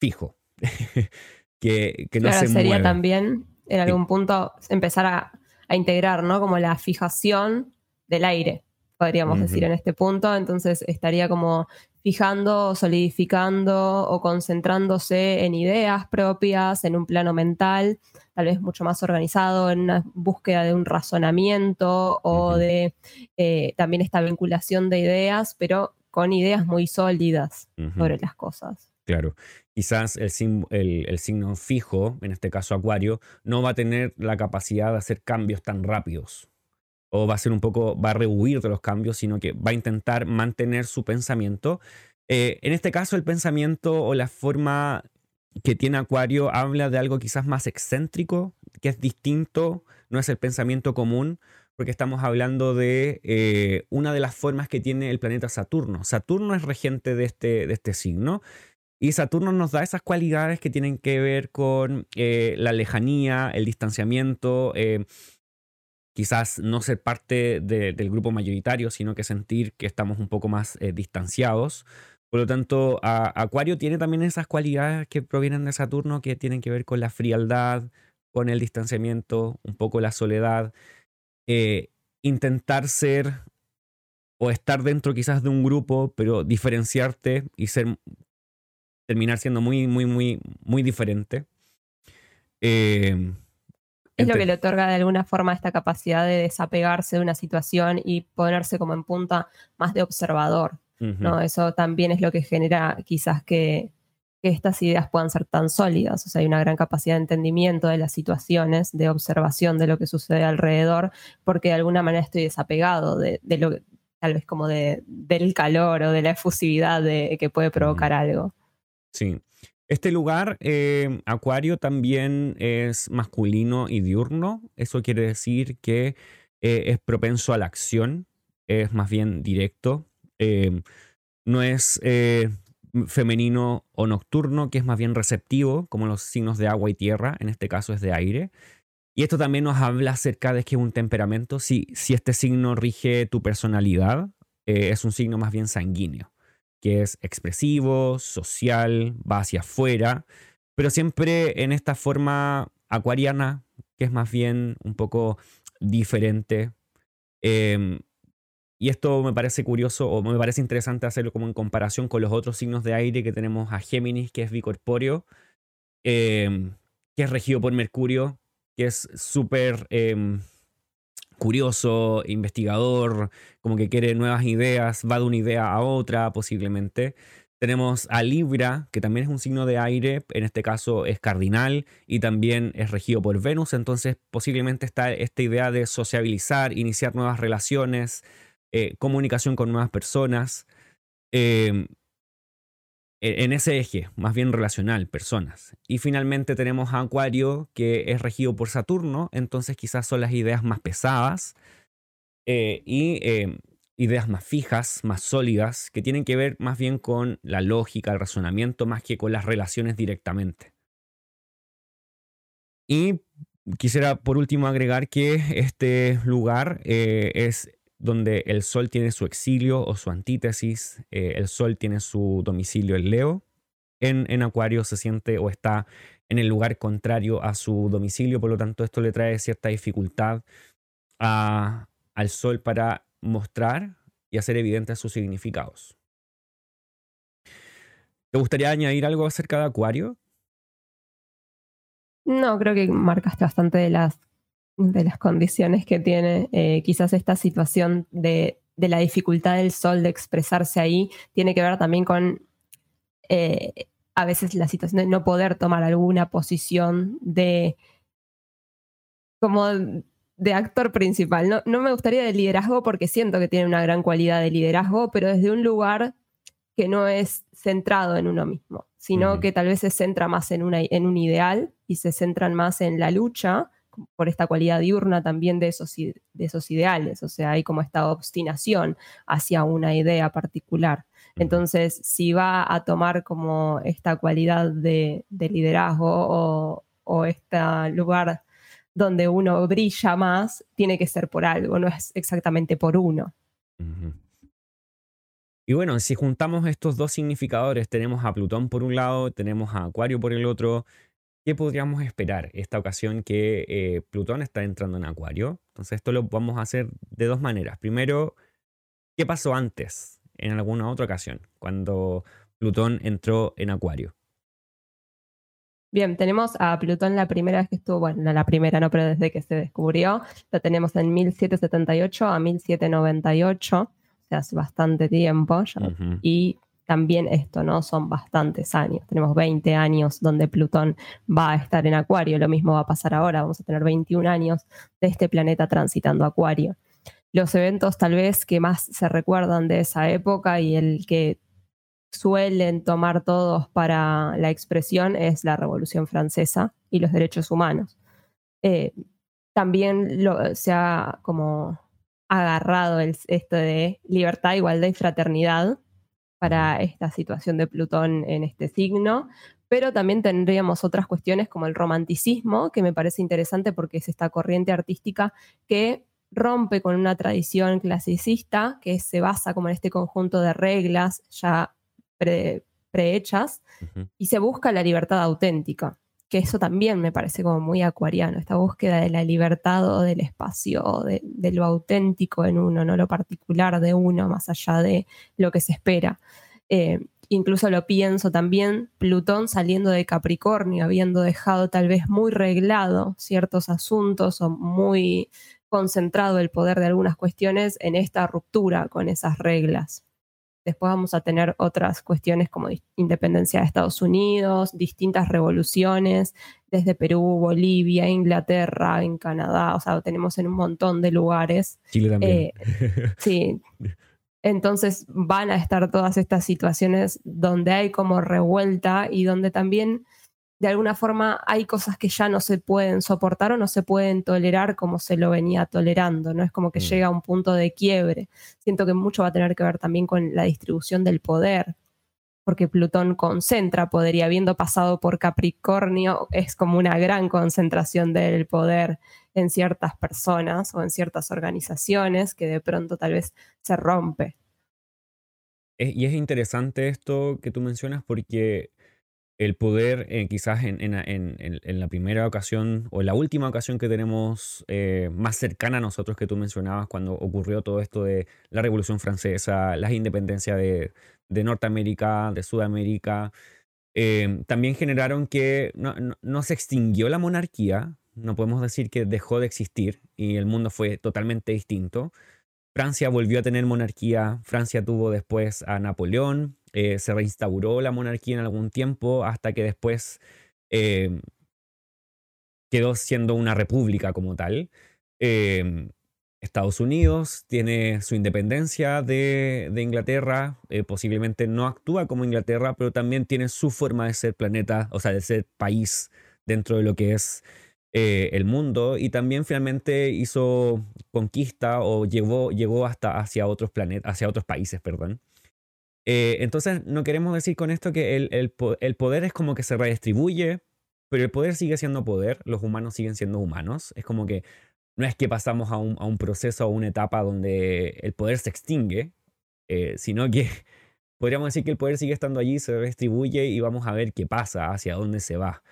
fijo, que, que, no claro, se sería mueve. también en algún punto empezar a, a, integrar, ¿no? Como la fijación del aire, podríamos uh -huh. decir en este punto. Entonces estaría como fijando, solidificando o concentrándose en ideas propias, en un plano mental, tal vez mucho más organizado, en una búsqueda de un razonamiento o uh -huh. de eh, también esta vinculación de ideas, pero con ideas muy sólidas uh -huh. sobre las cosas. Claro, quizás el, el, el, signo fijo, en este caso Acuario, no va a tener la capacidad de hacer cambios tan rápidos. O va a ser un poco, va a rehuir de los cambios, sino que va a intentar mantener su pensamiento. Eh, en este caso, el pensamiento o la forma que tiene Acuario habla de algo quizás más excéntrico, que es distinto, no es el pensamiento común, porque estamos hablando de eh, una de las formas que tiene el planeta Saturno. Saturno es regente de este, de este signo y Saturno nos da esas cualidades que tienen que ver con eh, la lejanía, el distanciamiento, eh, quizás no ser parte de, del grupo mayoritario, sino que sentir que estamos un poco más eh, distanciados. Por lo tanto, a, Acuario tiene también esas cualidades que provienen de Saturno que tienen que ver con la frialdad, con el distanciamiento, un poco la soledad. Eh, intentar ser o estar dentro quizás de un grupo, pero diferenciarte y ser terminar siendo muy, muy, muy, muy diferente. Eh, es lo que le otorga de alguna forma esta capacidad de desapegarse de una situación y ponerse como en punta más de observador. Uh -huh. ¿no? Eso también es lo que genera quizás que, que, estas ideas puedan ser tan sólidas. O sea, hay una gran capacidad de entendimiento de las situaciones, de observación de lo que sucede alrededor, porque de alguna manera estoy desapegado de, de lo tal vez como de, del calor o de la efusividad de, que puede provocar uh -huh. algo. Sí. Este lugar, eh, Acuario, también es masculino y diurno. Eso quiere decir que eh, es propenso a la acción, es más bien directo. Eh, no es femenino o nocturno, que es más bien receptivo, como los signos de agua y tierra, en este caso es de aire. Y esto también nos habla acerca de que es un temperamento. Si, si este signo rige tu personalidad, es un signo más bien sanguíneo que es expresivo, social, va hacia afuera, pero siempre en esta forma acuariana, que es más bien un poco diferente. Eh, y esto me parece curioso o me parece interesante hacerlo como en comparación con los otros signos de aire que tenemos a Géminis, que es bicorpóreo, eh, que es regido por Mercurio, que es súper... Eh, curioso, investigador, como que quiere nuevas ideas, va de una idea a otra posiblemente. Tenemos a Libra, que también es un signo de aire, en este caso es cardinal y también es regido por Venus, entonces posiblemente está esta idea de sociabilizar, iniciar nuevas relaciones, eh, comunicación con nuevas personas. Eh, en ese eje, más bien relacional, personas. Y finalmente tenemos a Acuario, que es regido por Saturno, entonces quizás son las ideas más pesadas eh, y eh, ideas más fijas, más sólidas, que tienen que ver más bien con la lógica, el razonamiento, más que con las relaciones directamente. Y quisiera por último agregar que este lugar eh, es donde el Sol tiene su exilio o su antítesis, eh, el Sol tiene su domicilio en Leo, en, Acuario se siente o está en el lugar contrario a su domicilio, por lo tanto esto le trae cierta dificultad al Sol para mostrar y hacer evidentes sus significados. ¿Te gustaría añadir algo acerca de Acuario? No, creo que marcaste bastante de las de las condiciones que tiene. Eh, quizás esta situación de, de, la dificultad del sol de expresarse ahí tiene que ver también con eh, a veces la situación de no poder tomar alguna posición de como de actor principal. No, no me gustaría de liderazgo porque siento que tiene una gran cualidad de liderazgo, pero desde un lugar que no es centrado en uno mismo, sino uh -huh. que tal vez se centra más en, una, en un ideal y se centran más en la lucha por esta cualidad diurna también de esos, de esos ideales, o sea, hay como esta obstinación hacia una idea particular. Entonces, si va a tomar como esta cualidad de, liderazgo o, este lugar donde uno brilla más, tiene que ser por algo, no es exactamente por uno. Y bueno, si juntamos estos dos significadores, tenemos a Plutón por un lado, tenemos a Acuario por el otro, ¿qué podríamos esperar esta ocasión que eh, Plutón está entrando en Acuario? Entonces esto lo vamos a hacer de dos maneras. Primero, ¿qué pasó antes en alguna otra ocasión cuando Plutón entró en Acuario? Bien, tenemos a Plutón la primera vez que estuvo, bueno, no la primera, no, pero desde que se descubrió, la tenemos en 1778 a 1798 hace bastante tiempo y también esto, ¿no? Son bastantes años. Tenemos 20 años donde Plutón va a estar en Acuario. Lo mismo va a pasar ahora. Vamos a tener 21 años de este planeta transitando Acuario. Los eventos tal vez que más se recuerdan de esa época y el que suelen tomar todos para la expresión es la Revolución Francesa y los derechos humanos. Eh, también se ha como agarrado el, esto de libertad, igualdad y fraternidad para esta situación de Plutón en este signo, pero también tendríamos otras cuestiones como el romanticismo, que me parece interesante porque es esta corriente artística que rompe con una tradición clasicista que se basa como en este conjunto de reglas ya prehechas y se busca la libertad auténtica que eso también me parece como muy acuariano, esta búsqueda de la libertad o del espacio, de, lo auténtico en uno, no lo particular de uno, más allá de lo que se espera. Eh, incluso lo pienso también, Plutón saliendo de Capricornio, habiendo dejado tal vez muy reglado ciertos asuntos o muy concentrado el poder de algunas cuestiones en esta ruptura con esas reglas. Después vamos a tener otras cuestiones como independencia de Estados Unidos, distintas revoluciones, desde Perú, Bolivia, Inglaterra, en Canadá, o sea, lo tenemos en un montón de lugares. Chile también. Eh, sí. Entonces van a estar todas estas situaciones donde hay como revuelta y donde también de alguna forma hay cosas que ya no se pueden soportar o no se pueden tolerar como se lo venía tolerando, ¿no? Es como que mm. llega a un punto de quiebre. Siento que mucho va a tener que ver también con la distribución del poder, porque Plutón concentra poder y habiendo pasado por Capricornio es como una gran concentración del poder en ciertas personas o en ciertas organizaciones que de pronto tal vez se rompe. Y es interesante esto que tú mencionas porque el poder, eh, quizás en, la primera ocasión o en la última ocasión que tenemos eh, más cercana a nosotros que tú mencionabas, cuando ocurrió todo esto de la Revolución Francesa, las independencias de, Norteamérica, de Sudamérica, eh, también generaron que no, se extinguió la monarquía, no podemos decir que dejó de existir y el mundo fue totalmente distinto. Francia volvió a tener monarquía, Francia tuvo después a Napoleón, eh, se reinstauró la monarquía en algún tiempo hasta que después em, quedó siendo una república como tal. Em, Estados Unidos tiene su independencia de, Inglaterra, eh, posiblemente no actúa como Inglaterra, pero también tiene su forma de ser planeta, o sea, de ser país dentro de lo que es eh, el mundo y también finalmente hizo conquista o llegó, hasta hacia otros hacia otros países, perdón. Eh, entonces, no queremos decir con esto que el, poder es como que se redistribuye, pero el poder sigue siendo poder, los humanos siguen siendo humanos. Es como que no es que pasamos a un, proceso, a una etapa donde el poder se extingue, eh, sino que podríamos decir que el poder sigue estando allí, se redistribuye y vamos a ver qué pasa, hacia dónde se va.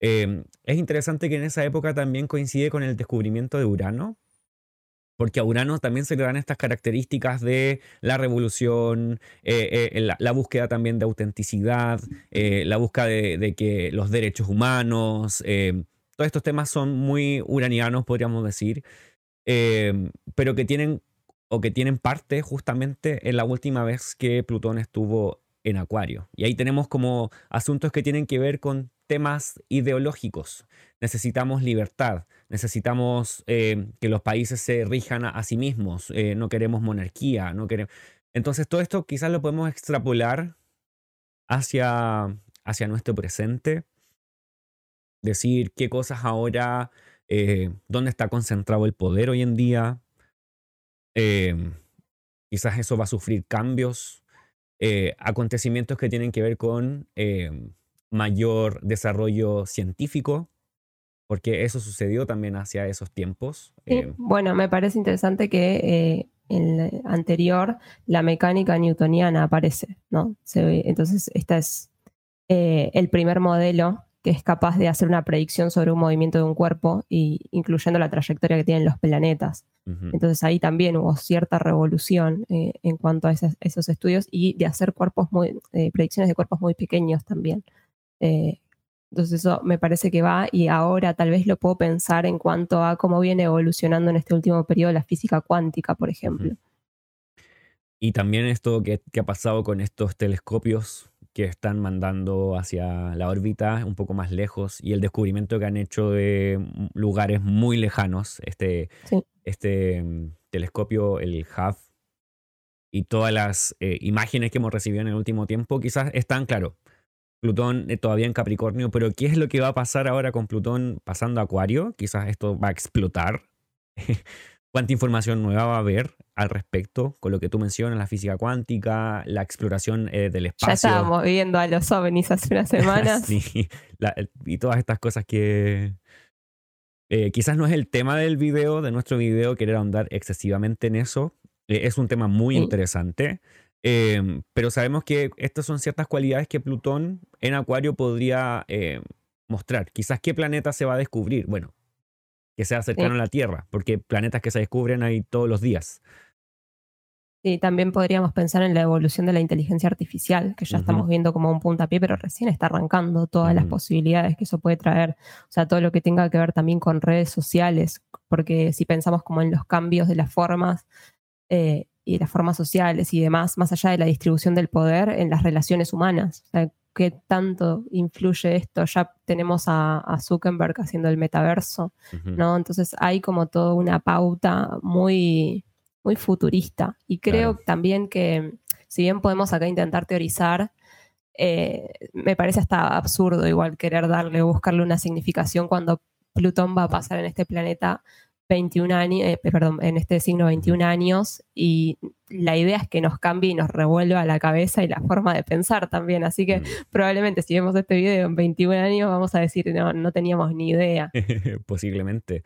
Em, es interesante que en esa época también coincide con el descubrimiento de Urano, porque a Urano también se le dan estas características de la revolución, eh, eh, la, búsqueda también de autenticidad, eh, la búsqueda de, que los derechos humanos, todos estos temas son muy uranianos, podríamos decir, pero que tienen o que tienen parte justamente en la última vez que Plutón estuvo en Acuario. Y ahí tenemos como asuntos que tienen que ver con temas ideológicos. Necesitamos libertad, necesitamos eh, que los países se rijan a, sí mismos, eh, no queremos monarquía, no queremos... Entonces todo esto quizás lo podemos extrapolar hacia, hacia nuestro presente, decir qué cosas ahora eh, dónde está concentrado el poder hoy en día. Quizás eso va a sufrir cambios, acontecimientos que tienen que ver con mayor desarrollo científico, porque eso sucedió también hacia esos tiempos. bueno, me parece interesante que en el anterior la mecánica newtoniana aparece, ¿no? entonces, este es el primer modelo que es capaz de hacer una predicción sobre un movimiento de un cuerpo, y, incluyendo la trayectoria que tienen los planetas. Entonces ahí también hubo cierta revolución eh, en cuanto a esos, estudios y de hacer cuerpos muy, eh, predicciones de cuerpos muy pequeños también. Eh, entonces eso me parece que va y ahora tal vez lo puedo pensar en cuanto a cómo viene evolucionando en este último periodo la física cuántica, por ejemplo. Y también esto que, que, ha pasado con estos telescopios que están mandando hacia la órbita un poco más lejos y el descubrimiento que han hecho de lugares muy lejanos, este, este mm, telescopio, el HUF, y todas las eh, imágenes que hemos recibido en el último tiempo, quizás están, claro, Plutón eh, todavía en Capricornio, pero ¿qué es lo que va a pasar ahora con Plutón pasando a Acuario? Quizás esto va a explotar. cuánta información nueva va a haber al respecto con lo que tú mencionas, la física cuántica, la exploración eh, del espacio. Ya estábamos viendo a los ovnis hace unas semanas. sí, y todas estas cosas que eh, quizás no es el tema del video, de nuestro video, querer ahondar excesivamente en eso. Eh, es un tema muy interesante. Em, pero sabemos que estas son ciertas cualidades que Plutón en Acuario podría mostrar. Quizás qué planeta se va a descubrir. Bueno, que sea cercano a la Tierra, porque planetas que se descubren ahí todos los días. Sí, también podríamos pensar en la evolución de la inteligencia artificial, que ya estamos viendo como un puntapié, pero recién está arrancando todas las posibilidades que eso puede traer. O sea, todo lo que tenga que ver también con redes sociales, porque si pensamos como en los cambios de las formas eh, y las formas sociales y demás, más allá de la distribución del poder en las relaciones humanas. O sea, qué tanto influye esto. Ya tenemos a, Zuckerberg haciendo el metaverso, ¿no? Entonces hay como toda una pauta muy, muy futurista. Y creo también que, si bien podemos acá intentar teorizar, eh, me parece hasta absurdo igual querer darle, buscarle una significación cuando Plutón va a pasar en este planeta 21 años, eh, perdón, en este signo 21 años y la idea es que nos cambie y nos revuelva la cabeza y la forma de pensar también. Así que mm. probablemente si vemos este video en 21 años vamos a decir, no, no teníamos ni idea. Posiblemente.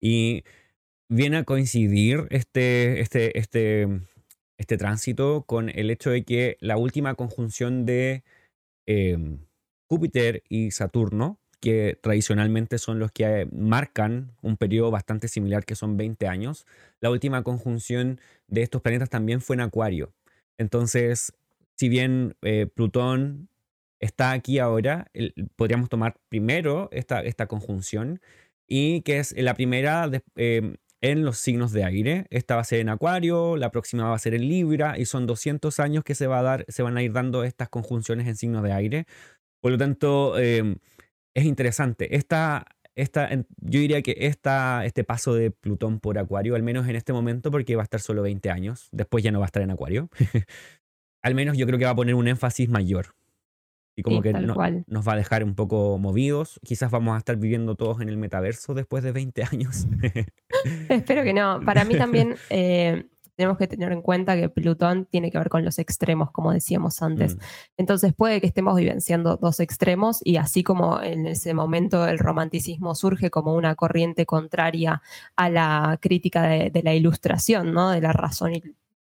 Y viene a coincidir este, este, este, este tránsito con el hecho de que la última conjunción de em, Júpiter y Saturno que tradicionalmente son los que marcan un periodo bastante similar, que son 20 años. La última conjunción de estos planetas también fue en Acuario. Entonces, si bien eh, Plutón está aquí ahora, podríamos tomar primero esta, esta conjunción y que es la primera em, en los signos de aire. Esta va a ser en Acuario, la próxima va a ser en Libra y son 200 años que se, va a dar, se van a ir dando estas conjunciones en signos de aire. Por lo tanto, em, es interesante. Esta, esta, yo diría que esta, este paso de Plutón por Acuario, al menos en este momento, porque va a estar solo 20 años, después ya no va a estar en Acuario, al menos yo creo que va a poner un énfasis mayor. Y como que nos va a dejar un poco movidos. Quizás vamos a estar viviendo todos en el metaverso después de 20 años. Espero que no. Para mí también eh, tenemos que tener en cuenta que Plutón tiene que ver con los extremos, como decíamos antes. Mm. Entonces puede que estemos vivenciando dos extremos y así como en ese momento el romanticismo surge como una corriente contraria a la crítica de, la ilustración, ¿no? de la razón y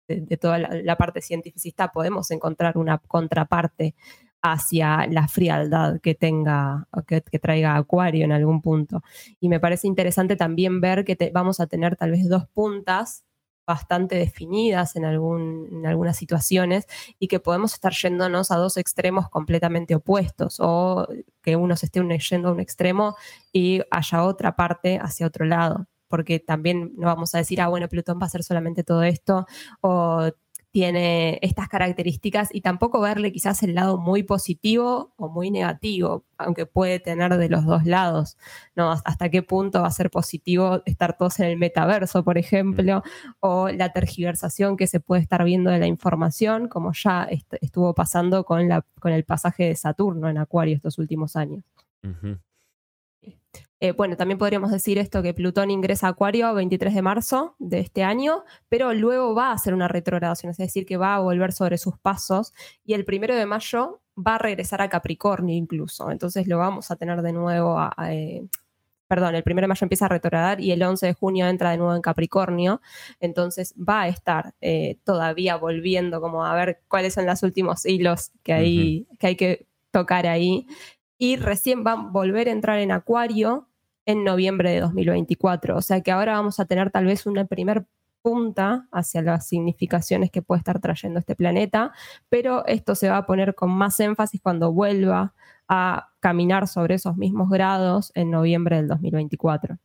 de, toda la, parte científica, podemos encontrar una contraparte hacia la frialdad que tenga, que, que, traiga Acuario en algún punto. Y me parece interesante también ver que vamos a tener tal vez dos puntas bastante definidas en, algún, en algunas situaciones y que podemos estar yéndonos a dos extremos completamente opuestos o que uno se esté yendo a un extremo y haya otra parte hacia otro lado porque también no vamos a decir, ah, bueno, Plutón va a ser solamente todo esto, o tiene estas características y tampoco verle quizás el lado muy positivo o muy negativo, aunque puede tener de los dos lados, ¿no? Hasta qué punto va a ser positivo estar todos en el metaverso, por ejemplo, o la tergiversación que se puede estar viendo de la información, como ya estuvo pasando con, la, con el pasaje de Saturno en Acuario estos últimos años. Eh, bueno, también podríamos decir esto que Plutón ingresa a Acuario el 23 de marzo de este año, pero luego va a hacer una retrogradación, es decir, que va a volver sobre sus pasos y el primero de mayo va a regresar a Capricornio incluso. Entonces lo vamos a tener de nuevo eh, perdón, el primero de mayo empieza a retrogradar y el 11 de junio entra de nuevo en Capricornio, entonces va a estar eh, todavía volviendo como a ver cuáles son los últimos hilos que hay, que hay que tocar ahí y recién va a volver a entrar en Acuario en noviembre de 2024. O sea que ahora vamos a tener tal vez una primer punta hacia las significaciones que puede estar trayendo este planeta, pero esto se va a poner con más énfasis cuando vuelva a caminar sobre esos mismos grados en noviembre del 2024.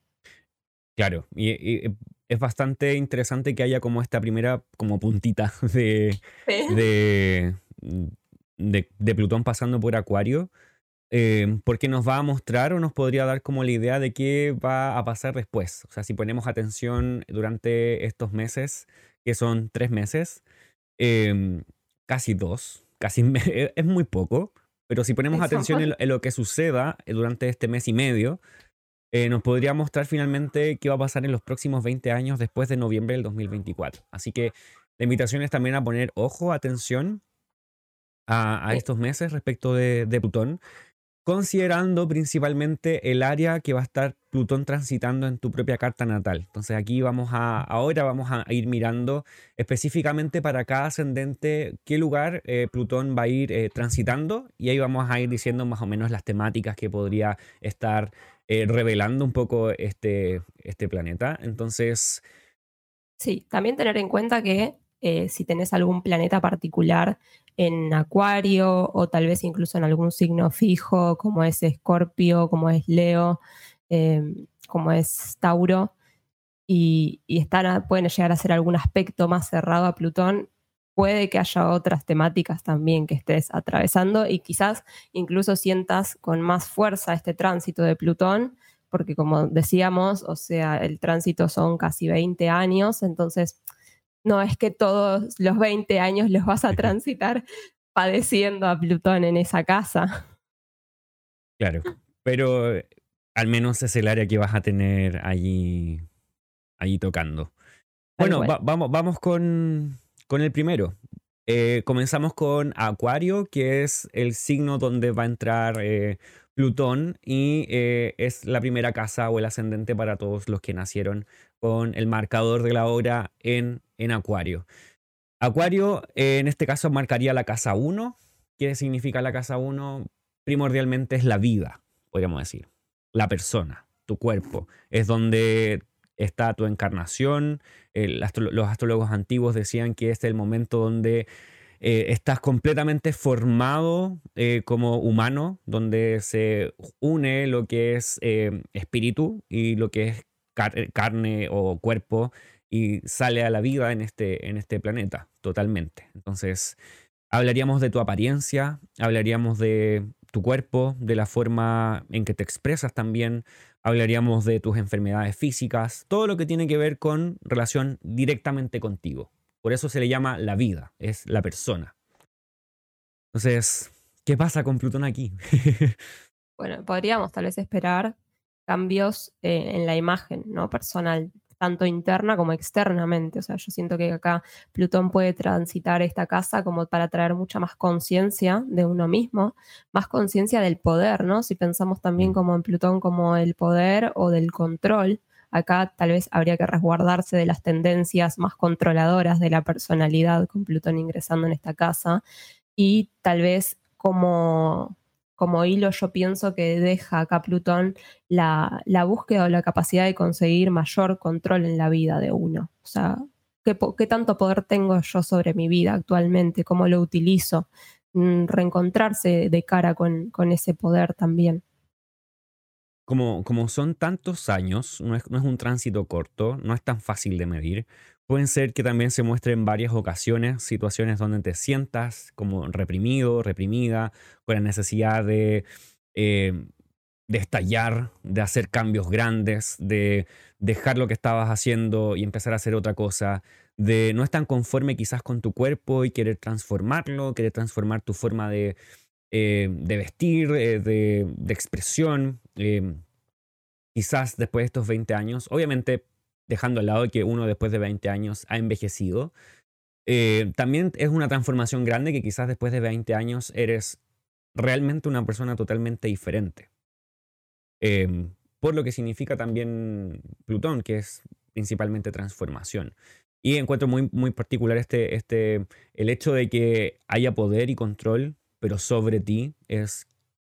Claro, y, es bastante interesante que haya como esta primera como puntita de, de, de Plutón pasando por Acuario Em, porque nos va a mostrar o nos podría dar como la idea de qué va a pasar después. O sea, si ponemos atención durante estos meses, que son tres meses, em, casi dos, casi es muy poco, pero si ponemos atención en, lo que suceda durante este mes y medio, eh, nos podría mostrar finalmente qué va a pasar en los próximos 20 años después de noviembre del 2024. Así que la invitación es también a poner ojo, atención a, estos meses respecto de, de Plutón considerando principalmente el área que va a estar Plutón transitando en tu propia carta natal. Entonces aquí vamos a, ahora vamos a ir mirando específicamente para cada ascendente qué lugar eh, Plutón va a ir eh, transitando y ahí vamos a ir diciendo más o menos las temáticas que podría estar eh, revelando un poco este, este planeta. Entonces... Sí, también tener en cuenta que si tenés algún planeta particular en Acuario o tal vez incluso en algún signo fijo como es Escorpio, como es Leo, em, como es Tauro, y, pueden llegar a ser algún aspecto más cerrado a Plutón, puede que haya otras temáticas también que estés atravesando y quizás incluso sientas con más fuerza este tránsito de Plutón, porque como decíamos, o sea, el tránsito son casi 20 años, entonces no es que todos los 20 años los vas a transitar padeciendo a Plutón en esa casa. Claro, pero eh, al menos es el área que vas a tener allí, allí tocando. Bueno, vamos, vamos con, con el primero. Eh, comenzamos con Acuario, que es el signo donde va a entrar eh, Plutón y es la primera casa o el ascendente para todos los que nacieron con el marcador de la hora en en Acuario. Acuario, en este caso, marcaría la casa 1. ¿Qué significa la casa 1? Primordialmente es la vida, podríamos decir. La persona, tu cuerpo. Es donde está tu encarnación. los astrólogos antiguos decían que este es el momento donde eh, estás completamente formado eh, como humano, donde se une lo que es eh, espíritu y lo que es carne o cuerpo y sale a la vida en este, en este planeta, totalmente. Entonces, hablaríamos de tu apariencia, hablaríamos de tu cuerpo, de la forma en que te expresas también, hablaríamos de tus enfermedades físicas, todo lo que tiene que ver con relación directamente contigo. Por eso se le llama la vida, es la persona. Entonces, ¿qué pasa con Plutón aquí? bueno, podríamos tal vez esperar cambios eh, en la imagen ¿no? personal tanto interna como externamente. O sea, yo siento que acá Plutón puede transitar esta casa como para traer mucha más conciencia de uno mismo, más conciencia del poder, ¿no? Si pensamos también mm. como en Plutón como el poder o del control, acá tal vez habría que resguardarse de las tendencias más controladoras de la personalidad con Plutón ingresando en esta casa y tal vez como como hilo yo pienso que deja acá Plutón la, búsqueda o la capacidad de conseguir mayor control en la vida de uno. O sea, ¿qué, tanto poder tengo yo sobre mi vida actualmente? ¿Cómo lo utilizo? Mm, reencontrarse de cara con, ese poder también. Como, como, son tantos años, no es, no es, un tránsito corto, no es tan fácil de medir, Pueden ser que también se muestre en varias ocasiones situaciones donde te sientas como reprimido, reprimida, con la necesidad de, eh, de estallar, de hacer cambios grandes, de dejar lo que estabas haciendo y empezar a hacer otra cosa, de no estar conforme quizás con tu cuerpo y querer transformarlo, querer transformar tu forma de, eh, de vestir, eh, de, de, expresión quizás después de estos 20 años, obviamente dejando al lado que uno después de 20 años ha envejecido, eh, también es una transformación grande que quizás después de 20 años eres realmente una persona totalmente diferente. Em, por lo que significa también Plutón, que es principalmente transformación. Y encuentro muy, muy particular este, este, el hecho de que haya poder y control, pero sobre ti es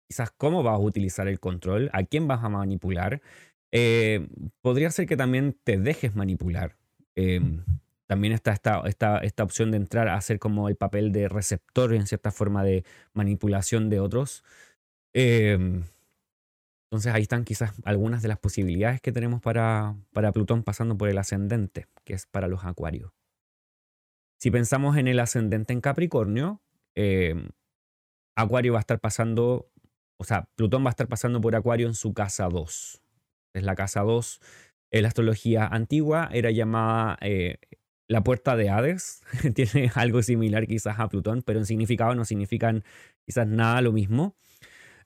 quizás cómo vas a utilizar el control, a quién vas a manipular. Eh, podría ser que también te dejes manipular. Em, también está esta, esta, esta, opción de entrar a hacer como el papel de receptor en cierta forma de manipulación de otros. Em, entonces ahí están quizás algunas de las posibilidades que tenemos para, para Plutón pasando por el ascendente, que es para los acuarios. Si pensamos en el ascendente en Capricornio, Acuario va a estar pasando, o sea, Plutón va a estar pasando por Acuario en su casa 2. Es la casa 2. En la astrología antigua era llamada eh, la puerta de Hades. Tiene algo similar quizás a Plutón, pero en significado no significan quizás nada lo mismo.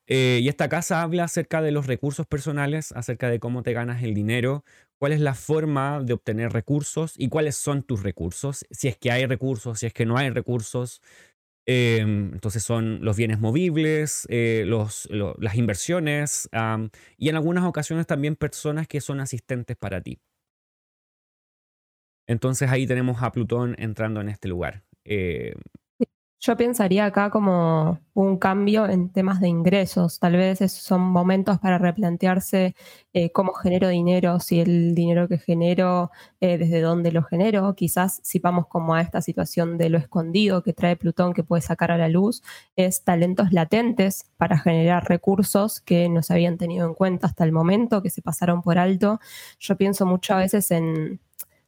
Eh, y esta casa habla acerca de los recursos personales, acerca de cómo te ganas el dinero, cuál es la forma de obtener recursos y cuáles son tus recursos, si es que hay recursos, si es que no hay recursos. Em, entonces son los bienes movibles, eh, las inversiones y en algunas ocasiones también personas que son asistentes para ti. Entonces ahí tenemos a Plutón entrando en este lugar. Eh, yo pensaría acá como un cambio en temas de ingresos. Tal vez esos son momentos para replantearse eh, cómo genero dinero, si el dinero que genero, eh, desde dónde lo genero. Quizás si vamos como a esta situación de lo escondido que trae Plutón que puede sacar a la luz, es talentos latentes para generar recursos que no se habían tenido en cuenta hasta el momento, que se pasaron por alto. Yo pienso muchas veces en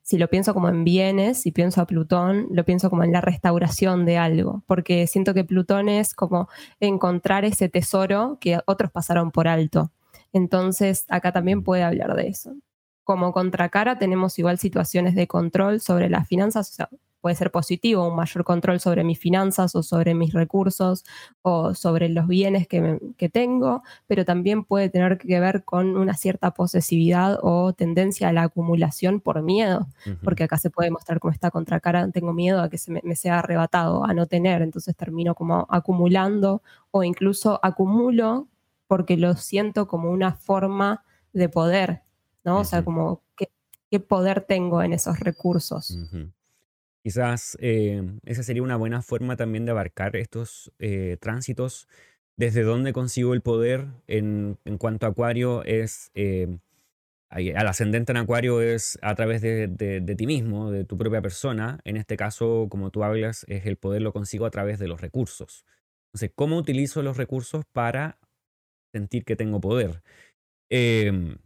si lo pienso como en bienes, si pienso a Plutón, lo pienso como en la restauración de algo, porque siento que Plutón es como encontrar ese tesoro que otros pasaron por alto. Entonces, acá también puede hablar de eso. Como contracara tenemos igual situaciones de control sobre las finanzas, puede ser positivo, un mayor control sobre mis finanzas o sobre mis recursos o sobre los bienes que, tengo, pero también puede tener que ver con una cierta posesividad o tendencia a la acumulación por miedo, porque acá se puede mostrar cómo está contracara, tengo miedo a que se me, me sea arrebatado, a no tener, entonces termino como acumulando o incluso acumulo porque lo siento como una forma de poder, ¿no? O sea, como qué, poder tengo en esos recursos. Quizás eh, esa sería una buena forma también de abarcar estos eh, tránsitos. Desde dónde consigo el poder en, cuanto a Acuario es, eh, al ascendente en Acuario es a través de, de, ti mismo, de tu propia persona. En este caso, como tú hablas, es el poder lo consigo a través de los recursos. Entonces, ¿cómo utilizo los recursos para sentir que tengo poder? Em,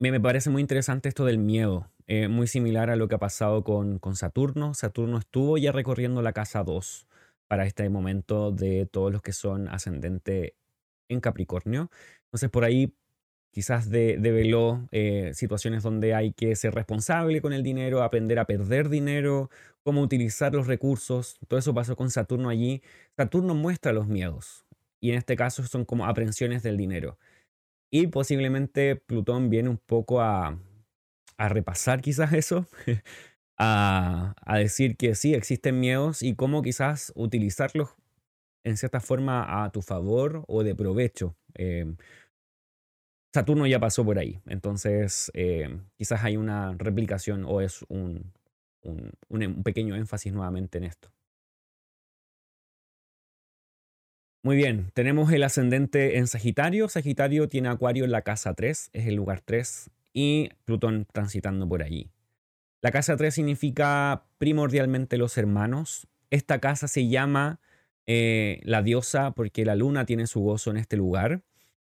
me parece muy interesante esto del miedo. Eh, muy similar a lo que ha pasado con, con Saturno. Saturno estuvo ya recorriendo la casa 2 para este momento de todos los que son ascendente en Capricornio. Entonces por ahí quizás develó eh, situaciones donde hay que ser responsable con el dinero, aprender a perder dinero, cómo utilizar los recursos. Todo eso pasó con Saturno allí. Saturno muestra los miedos y en este caso son como aprensiones del dinero. Y posiblemente Plutón viene un poco a, a repasar quizás eso, a, decir que sí, existen miedos y cómo quizás utilizarlos en cierta forma a tu favor o de provecho. Em, Saturno ya pasó por ahí, entonces em, quizás hay una replicación o es un, un, pequeño énfasis nuevamente en esto. Muy bien, tenemos el ascendente en Sagitario. Sagitario tiene Acuario en la casa 3, es el lugar 3 y Plutón transitando por allí. La casa 3 significa primordialmente los hermanos. Esta casa se llama eh, la diosa porque la luna tiene su gozo en este lugar.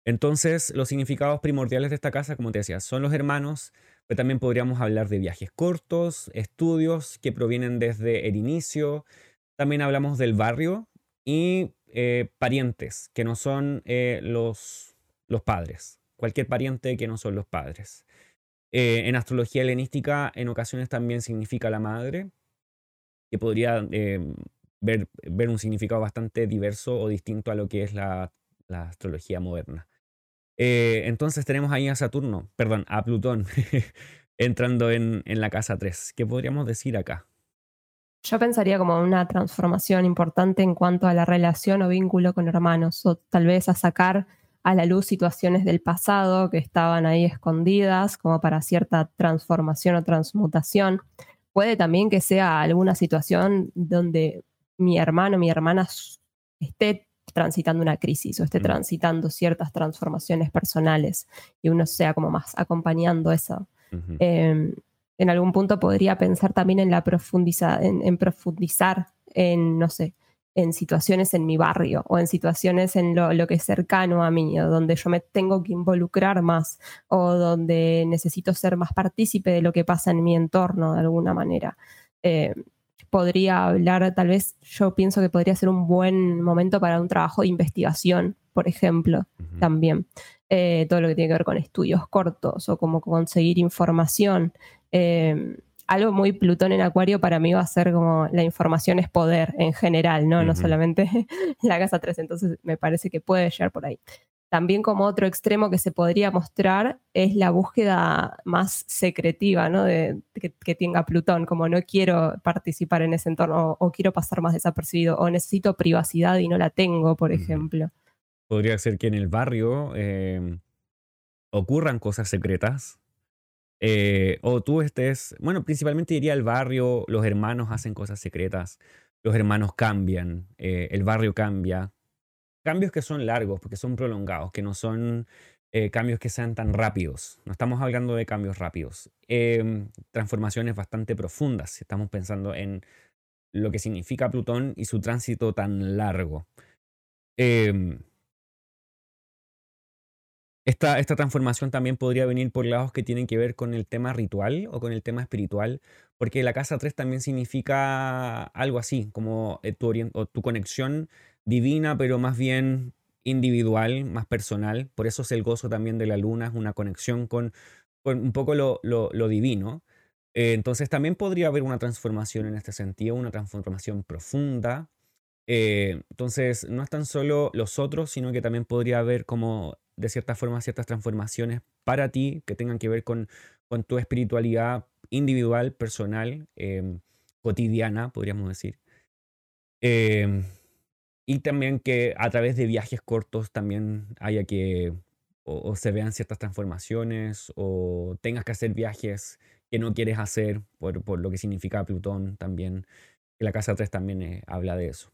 Entonces, los significados primordiales de esta casa, como te decía, son los hermanos, pero también podríamos hablar de viajes cortos, estudios que provienen desde el inicio. También hablamos del barrio y eh, parientes, que no son eh, los, los padres. Cualquier pariente que no son los padres. Eh, en astrología helenística en ocasiones también significa la madre, que podría eh, ver, un significado bastante diverso o distinto a lo que es la, astrología moderna. Eh, entonces tenemos ahí a Saturno, perdón, a Plutón entrando en, en la casa 3. ¿Qué podríamos decir acá? Yo pensaría como una transformación importante en cuanto a la relación o vínculo con hermanos, o tal vez a sacar a la luz situaciones del pasado que estaban ahí escondidas, como para cierta transformación o transmutación. Puede también que sea alguna situación donde mi hermano, mi hermana esté transitando una crisis o esté transitando ciertas transformaciones personales y uno sea como más acompañando eso. Em, en algún punto podría pensar también en la profundiza, en, profundizar en, no sé, en situaciones en mi barrio o en situaciones en lo, que es cercano a mí, o donde yo me tengo que involucrar más o donde necesito ser más partícipe de lo que pasa en mi entorno de alguna manera. Em, podría hablar, tal vez yo pienso que podría ser un buen momento para un trabajo de investigación, por ejemplo, también. Eh, todo lo que tiene que ver con estudios cortos o como conseguir información. Eh, algo muy Plutón en Acuario para mí va a ser como la información es poder en general, ¿no? No solamente la casa 3, entonces me parece que puede llegar por ahí. También como otro extremo que se podría mostrar es la búsqueda más secretiva, ¿no? De, que, tenga Plutón, como no quiero participar en ese entorno o, quiero pasar más desapercibido o necesito privacidad y no la tengo, por ejemplo. Podría ser que en el barrio em, ocurran cosas secretas eh, o tú estés, bueno, principalmente diría el barrio, los hermanos hacen cosas secretas, los hermanos cambian, eh, el barrio cambia, cambios que son largos, porque son prolongados, que no son eh, cambios que sean tan rápidos. No estamos hablando de cambios rápidos. Em, transformaciones bastante profundas. Estamos pensando en lo que significa Plutón y su tránsito tan largo. Em, esta, esta, transformación también podría venir por lados que tienen que ver con el tema ritual o con el tema espiritual, porque la casa 3 también significa algo así, como eh, tu, o tu conexión divina, pero más bien individual, más personal. Por eso es el gozo también de la luna, es una conexión con, un poco lo, divino. Eh, entonces también podría haber una transformación en este sentido, una transformación profunda. Eh, entonces no es tan solo los otros, sino que también podría haber como de cierta forma ciertas transformaciones para ti que tengan que ver con, con tu espiritualidad individual, personal, em, cotidiana, podríamos decir. Em, y también que a través de viajes cortos también haya que o, se vean ciertas transformaciones o tengas que hacer viajes que no quieres hacer por, por lo que significa Plutón también. La casa 3 también eh, habla de eso.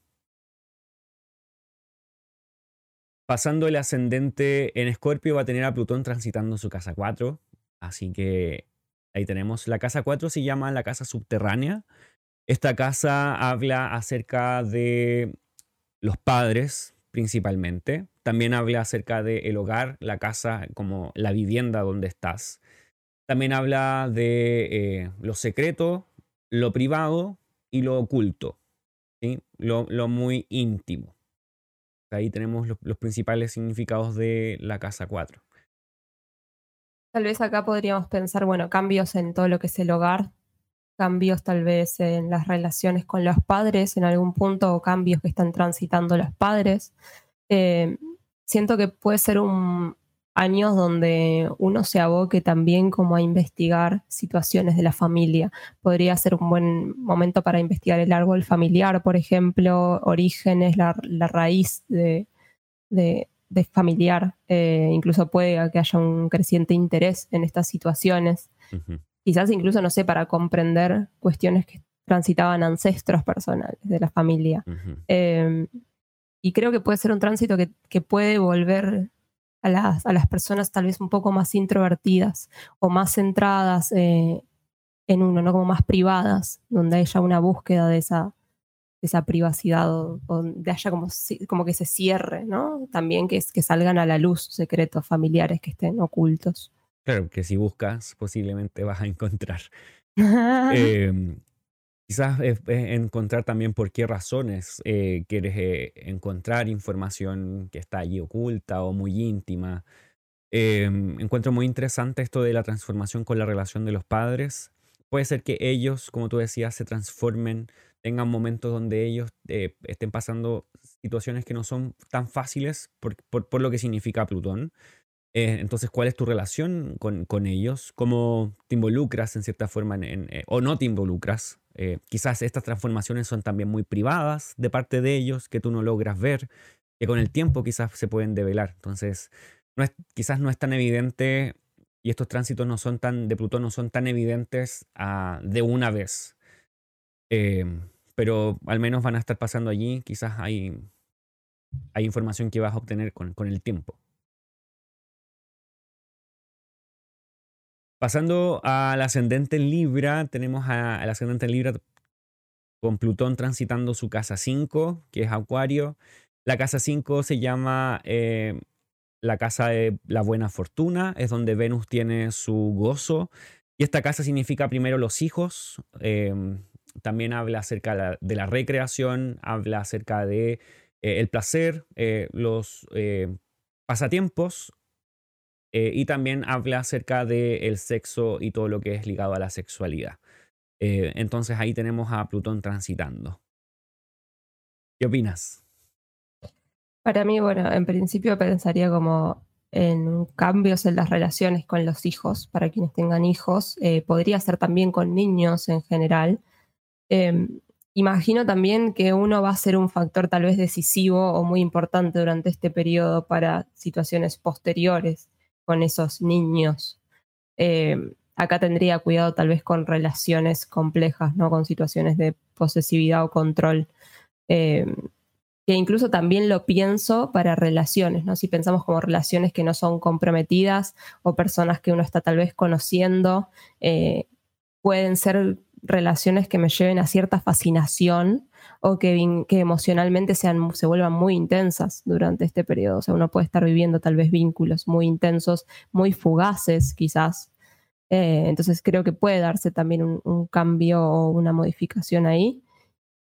Pasando el ascendente en Escorpio va a tener a Plutón transitando su casa 4. Así que ahí tenemos. La casa 4 se llama la casa subterránea. Esta casa habla acerca de los padres principalmente. También habla acerca del el hogar, la casa como la vivienda donde estás. También habla de eh, lo secreto, lo privado y lo oculto, lo, muy íntimo. Ahí tenemos los, principales significados de la casa 4. Tal vez acá podríamos pensar, bueno, cambios en todo lo que es el hogar, cambios tal vez en las relaciones con los padres en algún punto o cambios que están transitando los padres. Eh, siento que puede ser un año donde uno se aboque también como a investigar situaciones de la familia. Podría ser un buen momento para investigar el árbol familiar, por ejemplo, orígenes, la, raíz de, familiar. Eh, incluso puede que haya un creciente interés en estas situaciones quizás incluso, no sé, para comprender cuestiones que transitaban ancestros personales de la familia. Em, y creo que puede ser un tránsito que, puede volver a las, a las, personas tal vez un poco más introvertidas o más centradas eh, en uno, ¿no? Como más privadas, donde haya una búsqueda de esa, esa privacidad o, donde haya como, como que se cierre, ¿no? También que, que salgan a la luz secretos familiares que estén ocultos. Claro, que si buscas, posiblemente vas a encontrar. Em, quizás encontrar también por qué razones eh, quieres eh, encontrar información que está allí oculta o muy íntima. Em, encuentro muy interesante esto de la transformación con la relación de los padres. Puede ser que ellos, como tú decías, se transformen, tengan momentos donde ellos eh, estén pasando situaciones que no son tan fáciles por, lo que significa Plutón. Eh, entonces, ¿cuál es tu relación con, ellos? ¿Cómo te involucras en cierta forma eh, o no te involucras? Eh, quizás estas transformaciones son también muy privadas de parte de ellos, que tú no logras ver, que con el tiempo quizás se pueden develar. Entonces, no es, quizás no es tan evidente y estos tránsitos no son tan, de Plutón no son tan evidentes ah, de una vez. pero al menos van a estar pasando allí, quizás hay, hay información que vas a obtener con el tiempo. Pasando al ascendente en Libra, tenemos al ascendente en Libra con Plutón transitando su casa 5, que es Acuario. La casa 5 se llama eh, la casa de la buena fortuna, es donde Venus tiene su gozo. Y esta casa significa primero los hijos, em, también habla acerca de la recreación, habla acerca de eh, el placer, eh, los pasatiempos eh, y también habla acerca del sexo y todo lo que es ligado a la sexualidad. Eh, entonces ahí tenemos a Plutón transitando. ¿Qué opinas? Para mí, bueno, en principio pensaría como en cambios en las relaciones con los hijos, para quienes tengan hijos, eh, podría ser también con niños en general. Em, imagino también que uno va a ser un factor tal vez decisivo o muy importante durante este periodo para situaciones posteriores con esos niños. Eh, acá tendría cuidado tal vez con relaciones complejas, ¿no? Con situaciones de posesividad o control. Eh, que incluso también lo pienso para relaciones, ¿no? Si pensamos como relaciones que no son comprometidas o personas que uno está tal vez conociendo, eh, pueden ser relaciones que me lleven a cierta fascinación o que, emocionalmente sean, se vuelvan muy intensas durante este periodo. O sea, uno puede estar viviendo tal vez vínculos muy intensos, muy fugaces quizás. Eh, entonces creo que puede darse también un, cambio o una modificación ahí.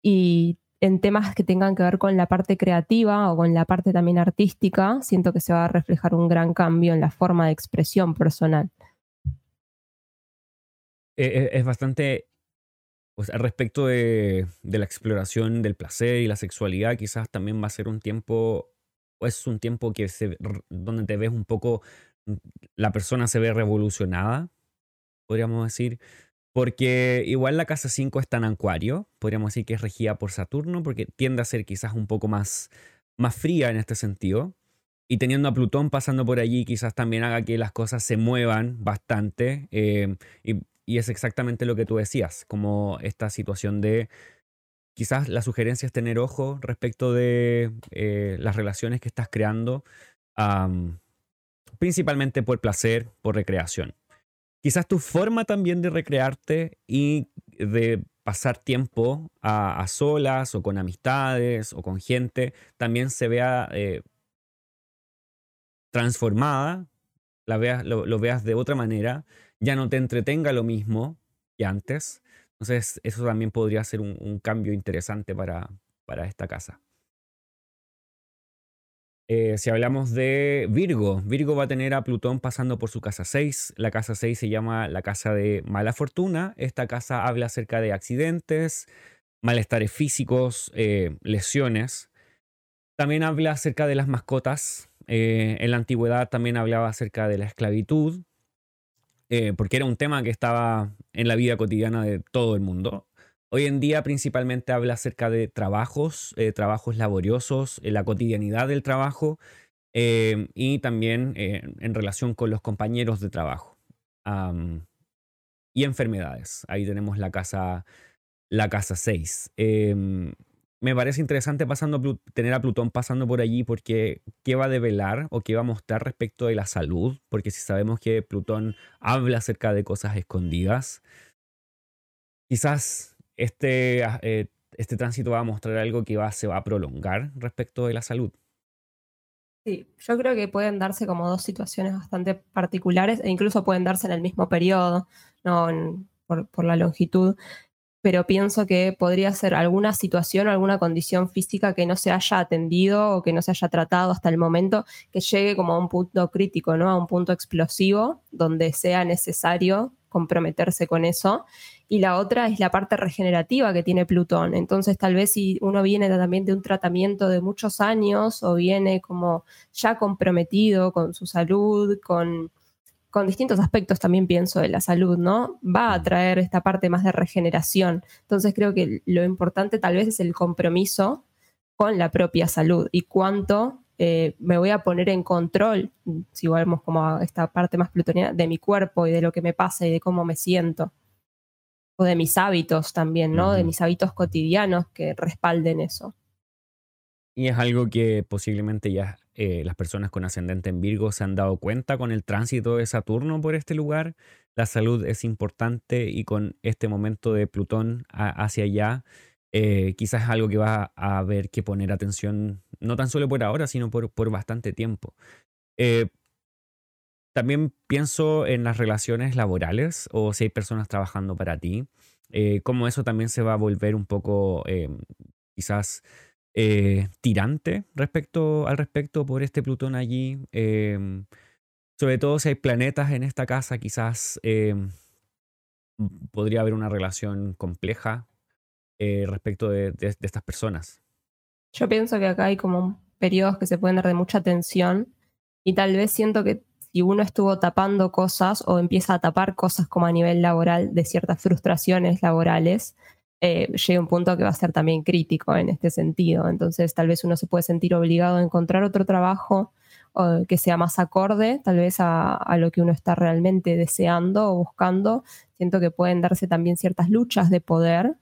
Y en temas que tengan que ver con la parte creativa o con la parte también artística, siento que se va a reflejar un gran cambio en la forma de expresión personal. Eh, eh, es bastante pues al respecto de, la exploración del placer y la sexualidad, quizás también va a ser un tiempo, o es un tiempo que se, donde te ves un poco, mm, la persona se ve revolucionada, podríamos decir, porque igual la casa 5 está en Acuario, podríamos decir que es regida por Saturno, porque tiende a ser quizás un poco más, más fría en este sentido. Y teniendo a Plutón pasando por allí, quizás también haga que las cosas se muevan bastante. Eh, y y es exactamente lo que tú decías, como esta situación de quizás la sugerencia es tener ojo respecto de eh, las relaciones que estás creando, principalmente por placer, por recreación. Quizás tu forma también de recrearte y de pasar tiempo a, solas o con amistades o con gente también se vea eh, transformada, la veas, lo veas de otra manera ya no te entretenga lo mismo que antes. Entonces, eso también podría ser un, cambio interesante para, para esta casa. Eh, si hablamos de Virgo, Virgo va a tener a Plutón pasando por su casa 6. La casa 6 se llama la casa de mala fortuna. Esta casa habla acerca de accidentes, malestares físicos, eh, lesiones. También habla acerca de las mascotas. Eh, en la antigüedad también hablaba acerca de la esclavitud. Eh, porque era un tema que estaba en la vida cotidiana de todo el mundo. Hoy en día principalmente habla acerca de trabajos, eh, trabajos laboriosos, eh, la cotidianidad del trabajo y también en relación con los compañeros de trabajo y enfermedades. Ahí tenemos la casa, la casa 6 me parece interesante tener a Plutón pasando por allí porque qué va a develar o qué va a mostrar respecto de la salud, porque si sabemos que Plutón habla acerca de cosas escondidas, quizás este, ah, eh, este tránsito va a mostrar algo que va, se va a prolongar respecto de la salud. Sí, yo creo que pueden darse como dos situaciones bastante particulares e incluso pueden darse en el mismo periodo, no por, por, la longitud pero pienso que podría ser alguna situación o alguna condición física que no se haya atendido o que no se haya tratado hasta el momento, que llegue como a un punto crítico, ¿no? A un punto explosivo donde sea necesario comprometerse con eso y la otra es la parte regenerativa que tiene Plutón. Entonces, tal vez si uno viene también de un tratamiento de muchos años o viene como ya comprometido con su salud, con, con distintos aspectos también pienso de la salud, ¿no? Va a traer esta parte más de regeneración. Entonces, creo que lo importante tal vez es el compromiso con la propia salud y cuánto eh, me voy a poner en control, si volvemos como a esta parte más plutoniana, de mi cuerpo y de lo que me pasa y de cómo me siento o de mis hábitos también, ¿no? De mis hábitos cotidianos que respalden eso. Y es algo que posiblemente ya eh, las personas con ascendente en Virgo se han dado cuenta con el tránsito de Saturno por este lugar. La salud es importante y con este momento de Plutón hacia allá, eh, quizás es algo que va a haber que poner atención, no tan solo por ahora, sino por, por bastante tiempo. Eh, también pienso en las relaciones laborales o si hay personas trabajando para ti, eh, cómo eso también se va a volver un poco quizás eh, tirante respecto al respecto por este Plutón allí. Em, sobre todo si hay planetas en esta casa, quizás em, podría haber una relación compleja respecto de, estas personas. Yo pienso que acá hay como periodos que se pueden dar de mucha tensión y tal vez siento que si uno estuvo tapando cosas o empieza a tapar cosas como a nivel laboral de ciertas frustraciones laborales, eh, llega un punto que va a ser también crítico en este sentido. Entonces, tal vez uno se puede sentir obligado a encontrar otro trabajo que sea más acorde, tal vez a, lo que uno está realmente deseando o buscando. Siento que pueden darse también ciertas luchas de poder.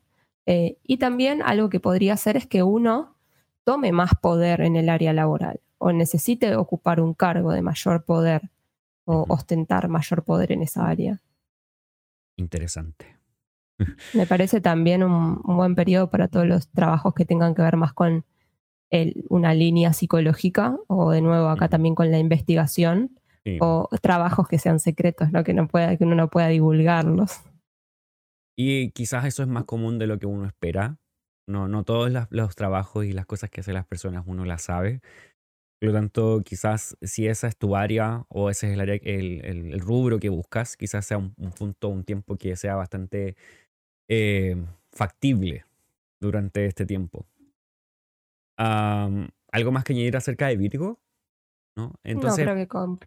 Eh, y también algo que podría ser es que uno tome más poder en el área laboral o necesite ocupar un cargo de mayor poder o ostentar mayor poder en esa área. Interesante. Me parece también un, buen periodo para todos los trabajos que tengan que ver más con una línea psicológica o de nuevo acá también con la investigación o trabajos que sean secretos, ¿no? que, no pueda, que uno no pueda divulgarlos. Y quizás eso es más común de lo que uno espera. No, no todos los trabajos y las cosas que hacen las personas uno las sabe. Por lo tanto, quizás si esa es tu área o ese es el, área, el, rubro que buscas, quizás sea un, punto, un tiempo que sea bastante eh, factible durante este tiempo. ¿Algo más que añadir acerca de Virgo? ¿No? Entonces, no, creo que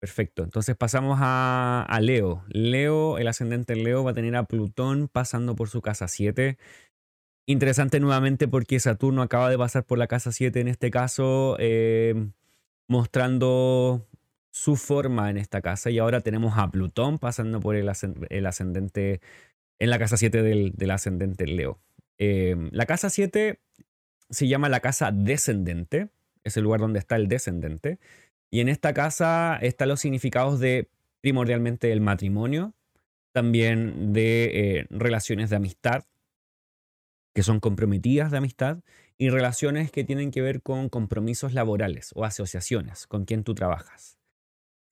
Perfecto. Entonces pasamos a, a, Leo. Leo, el ascendente Leo, va a tener a Plutón pasando por su casa 7 Interesante nuevamente porque Saturno acaba de pasar por la casa 7 en este caso, em, mostrando su forma en esta casa. Y ahora tenemos a Plutón pasando por el, ascendente, en la casa 7 del, ascendente Leo. Em, la casa 7 se llama la casa descendente, es el lugar donde está el descendente. Y en esta casa están los significados de primordialmente el matrimonio, también de eh, relaciones de amistad, que son comprometidas de amistad y relaciones que tienen que ver con compromisos laborales o asociaciones con quien tú trabajas.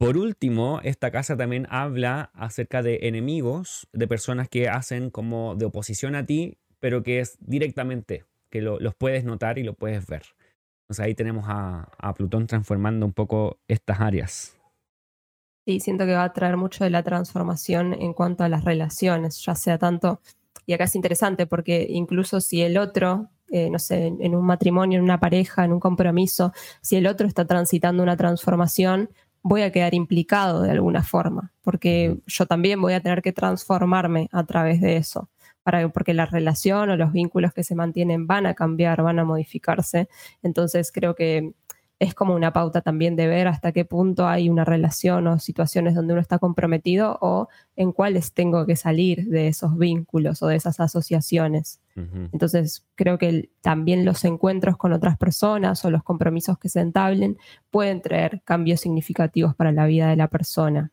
Por último, esta casa también habla acerca de enemigos, de personas que hacen como de oposición a ti, pero que es directamente, que los puedes notar y lo puedes ver. Entonces ahí tenemos a, Plutón transformando un poco estas áreas. Sí, siento que va a traer mucho de la transformación en cuanto a las relaciones, ya sea tanto y acá es interesante porque incluso si el otro, eh, no sé, en, un matrimonio, en una pareja, en un compromiso, si el otro está transitando una transformación, voy a quedar implicado de alguna forma, porque yo también voy a tener que transformarme a través de eso, para, porque la relación o los vínculos que se mantienen van a cambiar, van a modificarse. Entonces creo que es como una pauta también de ver hasta qué punto hay una relación o situaciones donde uno está comprometido o en cuáles tengo que salir de esos vínculos o de esas asociaciones. Entonces, creo que también los encuentros con otras personas o los compromisos que se entablen pueden traer cambios significativos para la vida de la persona.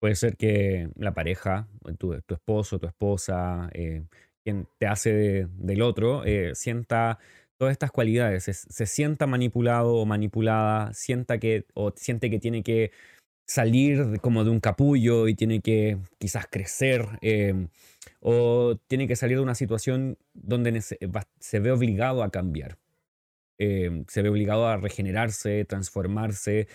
Puede ser que la pareja, tu, esposo, tu esposa, eh, quien te hace del otro, eh, sienta todas estas cualidades, se, sienta manipulado o manipulada, sienta que, o siente que tiene que salir como de un capullo y tiene que quizás crecer, em, o tiene que salir de una situación donde se ve obligado a cambiar, em, se ve obligado a regenerarse, transformarse,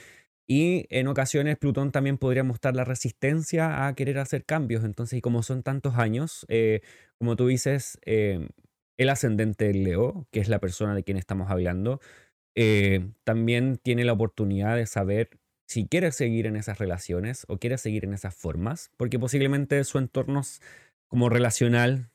Y en ocasiones Plutón también podría mostrar la resistencia a querer hacer cambios. Entonces, y como son tantos años, eh, como tú dices, eh, el ascendente Leo, que es la persona de quien estamos hablando, eh, también tiene la oportunidad de saber si quiere seguir en esas relaciones o quiere seguir en esas formas, porque posiblemente su entorno como relacional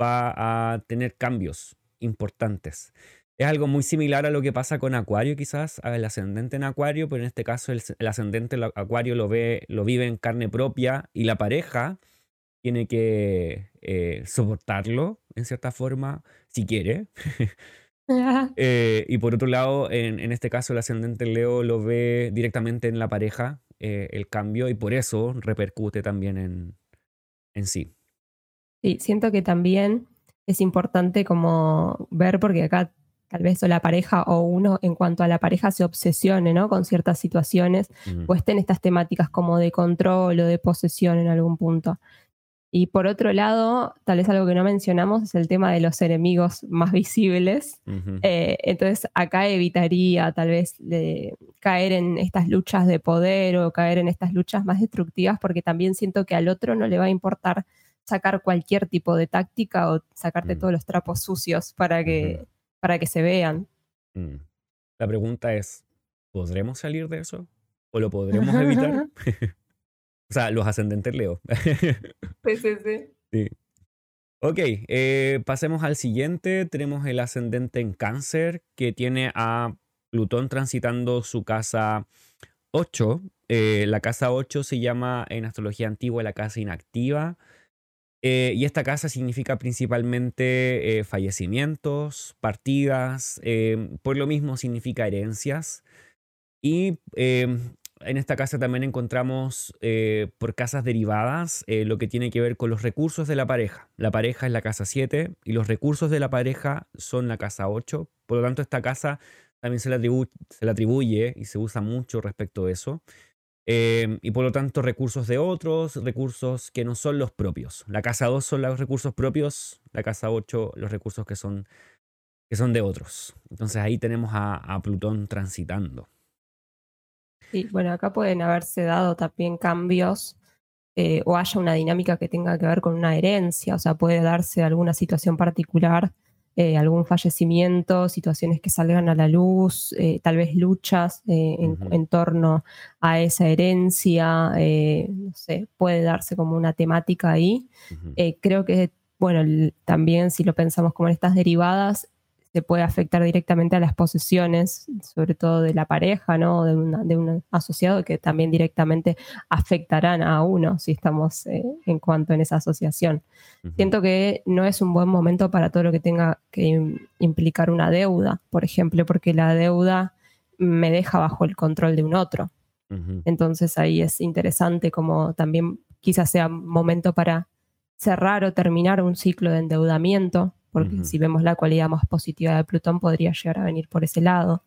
va a tener cambios importantes. Es algo muy similar a lo que pasa con Acuario, quizás, al ascendente en Acuario, pero en este caso el, ascendente en Acuario lo, ve, lo vive en carne propia y la pareja tiene que eh, soportarlo en cierta forma, si quiere. Eh, y por otro lado, en, este caso, el ascendente Leo lo ve directamente en la pareja, eh, el cambio, y por eso repercute también en, en sí. Sí, siento que también es importante como ver, porque acá tal vez o la pareja o uno en cuanto a la pareja se obsesione ¿no? con ciertas situaciones o estén estas temáticas como de control o de posesión en algún punto. Y por otro lado, tal vez algo que no mencionamos es el tema de los enemigos más visibles. Eh, entonces, acá evitaría tal vez de caer en estas luchas de poder o caer en estas luchas más destructivas, porque también siento que al otro no le va a importar sacar cualquier tipo de táctica o sacarte mm. todos los trapos sucios para que, para que se vean. Mm. La pregunta es, ¿podremos salir de eso? ¿O lo podremos evitar? o sea, los ascendentes Leo. sí, sí, sí. sí. Ok, eh, pasemos al siguiente. Tenemos el ascendente en cáncer que tiene a Plutón transitando su casa 8. Eh, la casa 8 se llama en astrología antigua la casa inactiva. Eh, y esta casa significa principalmente eh, fallecimientos, partidas, eh, por lo mismo significa herencias. Y en esta casa también encontramos por casas derivadas lo que tiene que ver con los recursos de la pareja. La pareja es la casa 7 y los recursos de la pareja son la casa 8. Por lo tanto, esta casa también se le, atribuye y se usa mucho respecto a eso. Em, y por lo tanto recursos de otros, recursos que no son los propios. La casa 2 son los recursos propios, la casa 8 los recursos que son, que son de otros. Entonces ahí tenemos a, Plutón transitando. Sí, bueno, acá pueden haberse dado también cambios eh, o haya una dinámica que tenga que ver con una herencia, o sea, puede darse alguna situación particular eh, algún fallecimiento, situaciones que salgan a la luz, eh, tal vez luchas en, torno a esa herencia, no sé, puede darse como una temática ahí. creo que, bueno, también si lo pensamos como en estas derivadas, se puede afectar directamente a las posesiones, sobre todo de la pareja, ¿no? De, de un asociado que también directamente afectarán a uno si estamos eh, en cuanto en esa asociación. Siento que no es un buen momento para todo lo que tenga que implicar una deuda, por ejemplo, porque la deuda me deja bajo el control de un otro. Entonces ahí es interesante como también quizás sea momento para cerrar o terminar un ciclo de endeudamiento porque si vemos la cualidad más positiva de Plutón podría llegar a venir por ese lado.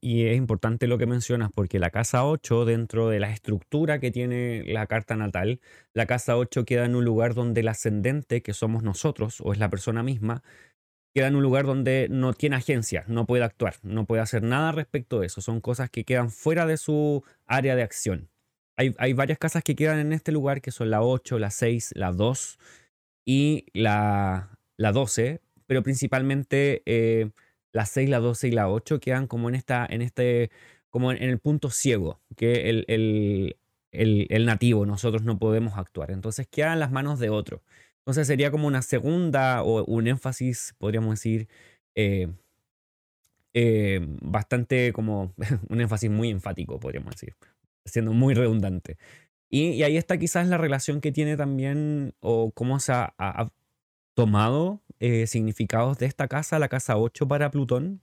Y, es importante lo que mencionas porque la casa 8, dentro de la estructura que tiene la carta natal, la casa 8 queda en un lugar donde el ascendente, que somos nosotros o es la persona misma, queda en un lugar donde no tiene agencia, no puede actuar, no puede hacer nada respecto a eso. Son cosas que quedan fuera de su área de acción. Hay, hay varias casas que quedan en este lugar, que son la 8, la 6, la 2 y la, la 12, pero principalmente eh, la 6, la 12 y la 8 quedan como en, esta, en este, como en el punto ciego, que el, el, el, nativo, nosotros no podemos actuar. Entonces quedan en las manos de otro. Entonces sería como una segunda o un énfasis, podríamos decir, eh, eh, bastante como un énfasis muy enfático, podríamos decir, siendo muy redundante. Y, ahí está quizás la relación que tiene también o cómo se ha, tomado eh, significados de esta casa, la casa 8 para Plutón,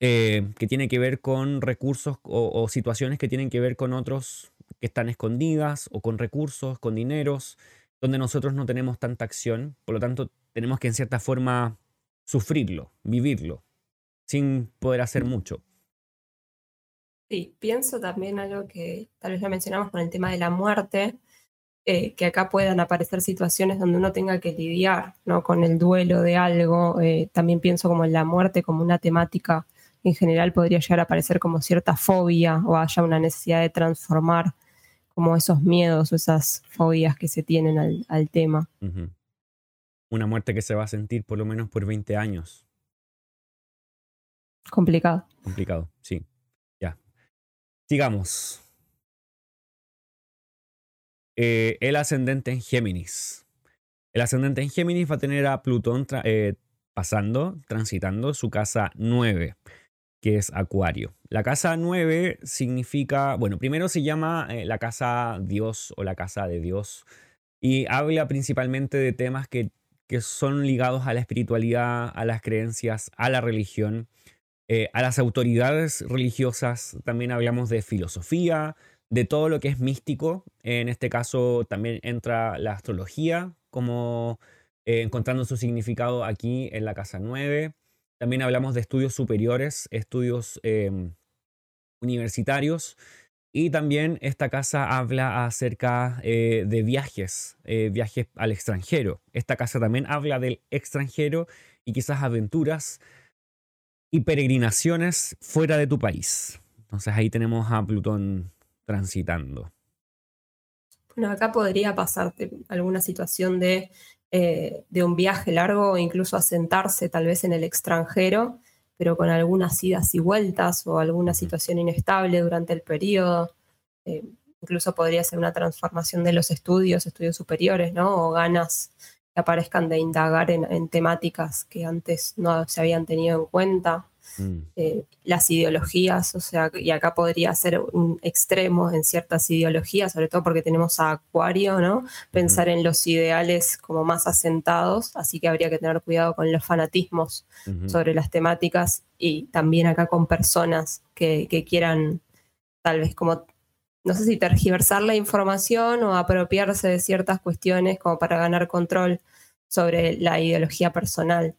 eh, que tiene que ver con recursos o, situaciones que tienen que ver con otros que están escondidas o con recursos, con dineros, donde nosotros no tenemos tanta acción, por lo tanto tenemos que en cierta forma sufrirlo, vivirlo, sin poder hacer mm. mucho. Sí, pienso también algo que tal vez ya mencionamos con el tema de la muerte, eh, que acá puedan aparecer situaciones donde uno tenga que lidiar ¿no? con el duelo de algo. Eh, también pienso como en la muerte como una temática en general podría llegar a aparecer como cierta fobia o haya una necesidad de transformar como esos miedos o esas fobias que se tienen al, tema. Una muerte que se va a sentir por lo menos por 20 años. Complicado. Complicado, sí. Ya. Sigamos. Eh, el ascendente en Géminis. El ascendente en Géminis va a tener a Plutón eh, pasando, transitando su casa 9, que es Acuario. La casa 9 significa, bueno, primero se llama eh, la casa Dios o la casa de Dios y habla principalmente de temas que, que son ligados a la espiritualidad, a las creencias, a la religión, a las autoridades religiosas. También hablamos de filosofía, de todo lo que es místico. En este caso también entra la astrología, como eh, encontrando su significado aquí en la casa 9. También hablamos de estudios superiores, estudios em, universitarios. Y también esta casa habla acerca eh, de viajes, eh, viajes al extranjero. Esta casa también habla del extranjero y quizás aventuras y peregrinaciones fuera de tu país. Entonces ahí tenemos a Plutón transitando? Bueno, acá podría pasarte alguna situación de, eh, de un viaje largo o incluso asentarse tal vez en el extranjero, pero con algunas idas y vueltas o alguna situación inestable durante el periodo. Eh, incluso podría ser una transformación de los estudios, estudios superiores, ¿no? O ganas que aparezcan de indagar en temáticas que antes no se habían tenido en cuenta. Mm. Eh, las ideologías, o sea, y acá podría ser un extremo en ciertas ideologías, sobre todo porque tenemos a Acuario, ¿no? Pensar en los ideales como más asentados, así que habría que tener cuidado con los fanatismos sobre las temáticas y también acá con personas que, que quieran tal vez como no sé si tergiversar la información o apropiarse de ciertas cuestiones como para ganar control sobre la ideología personal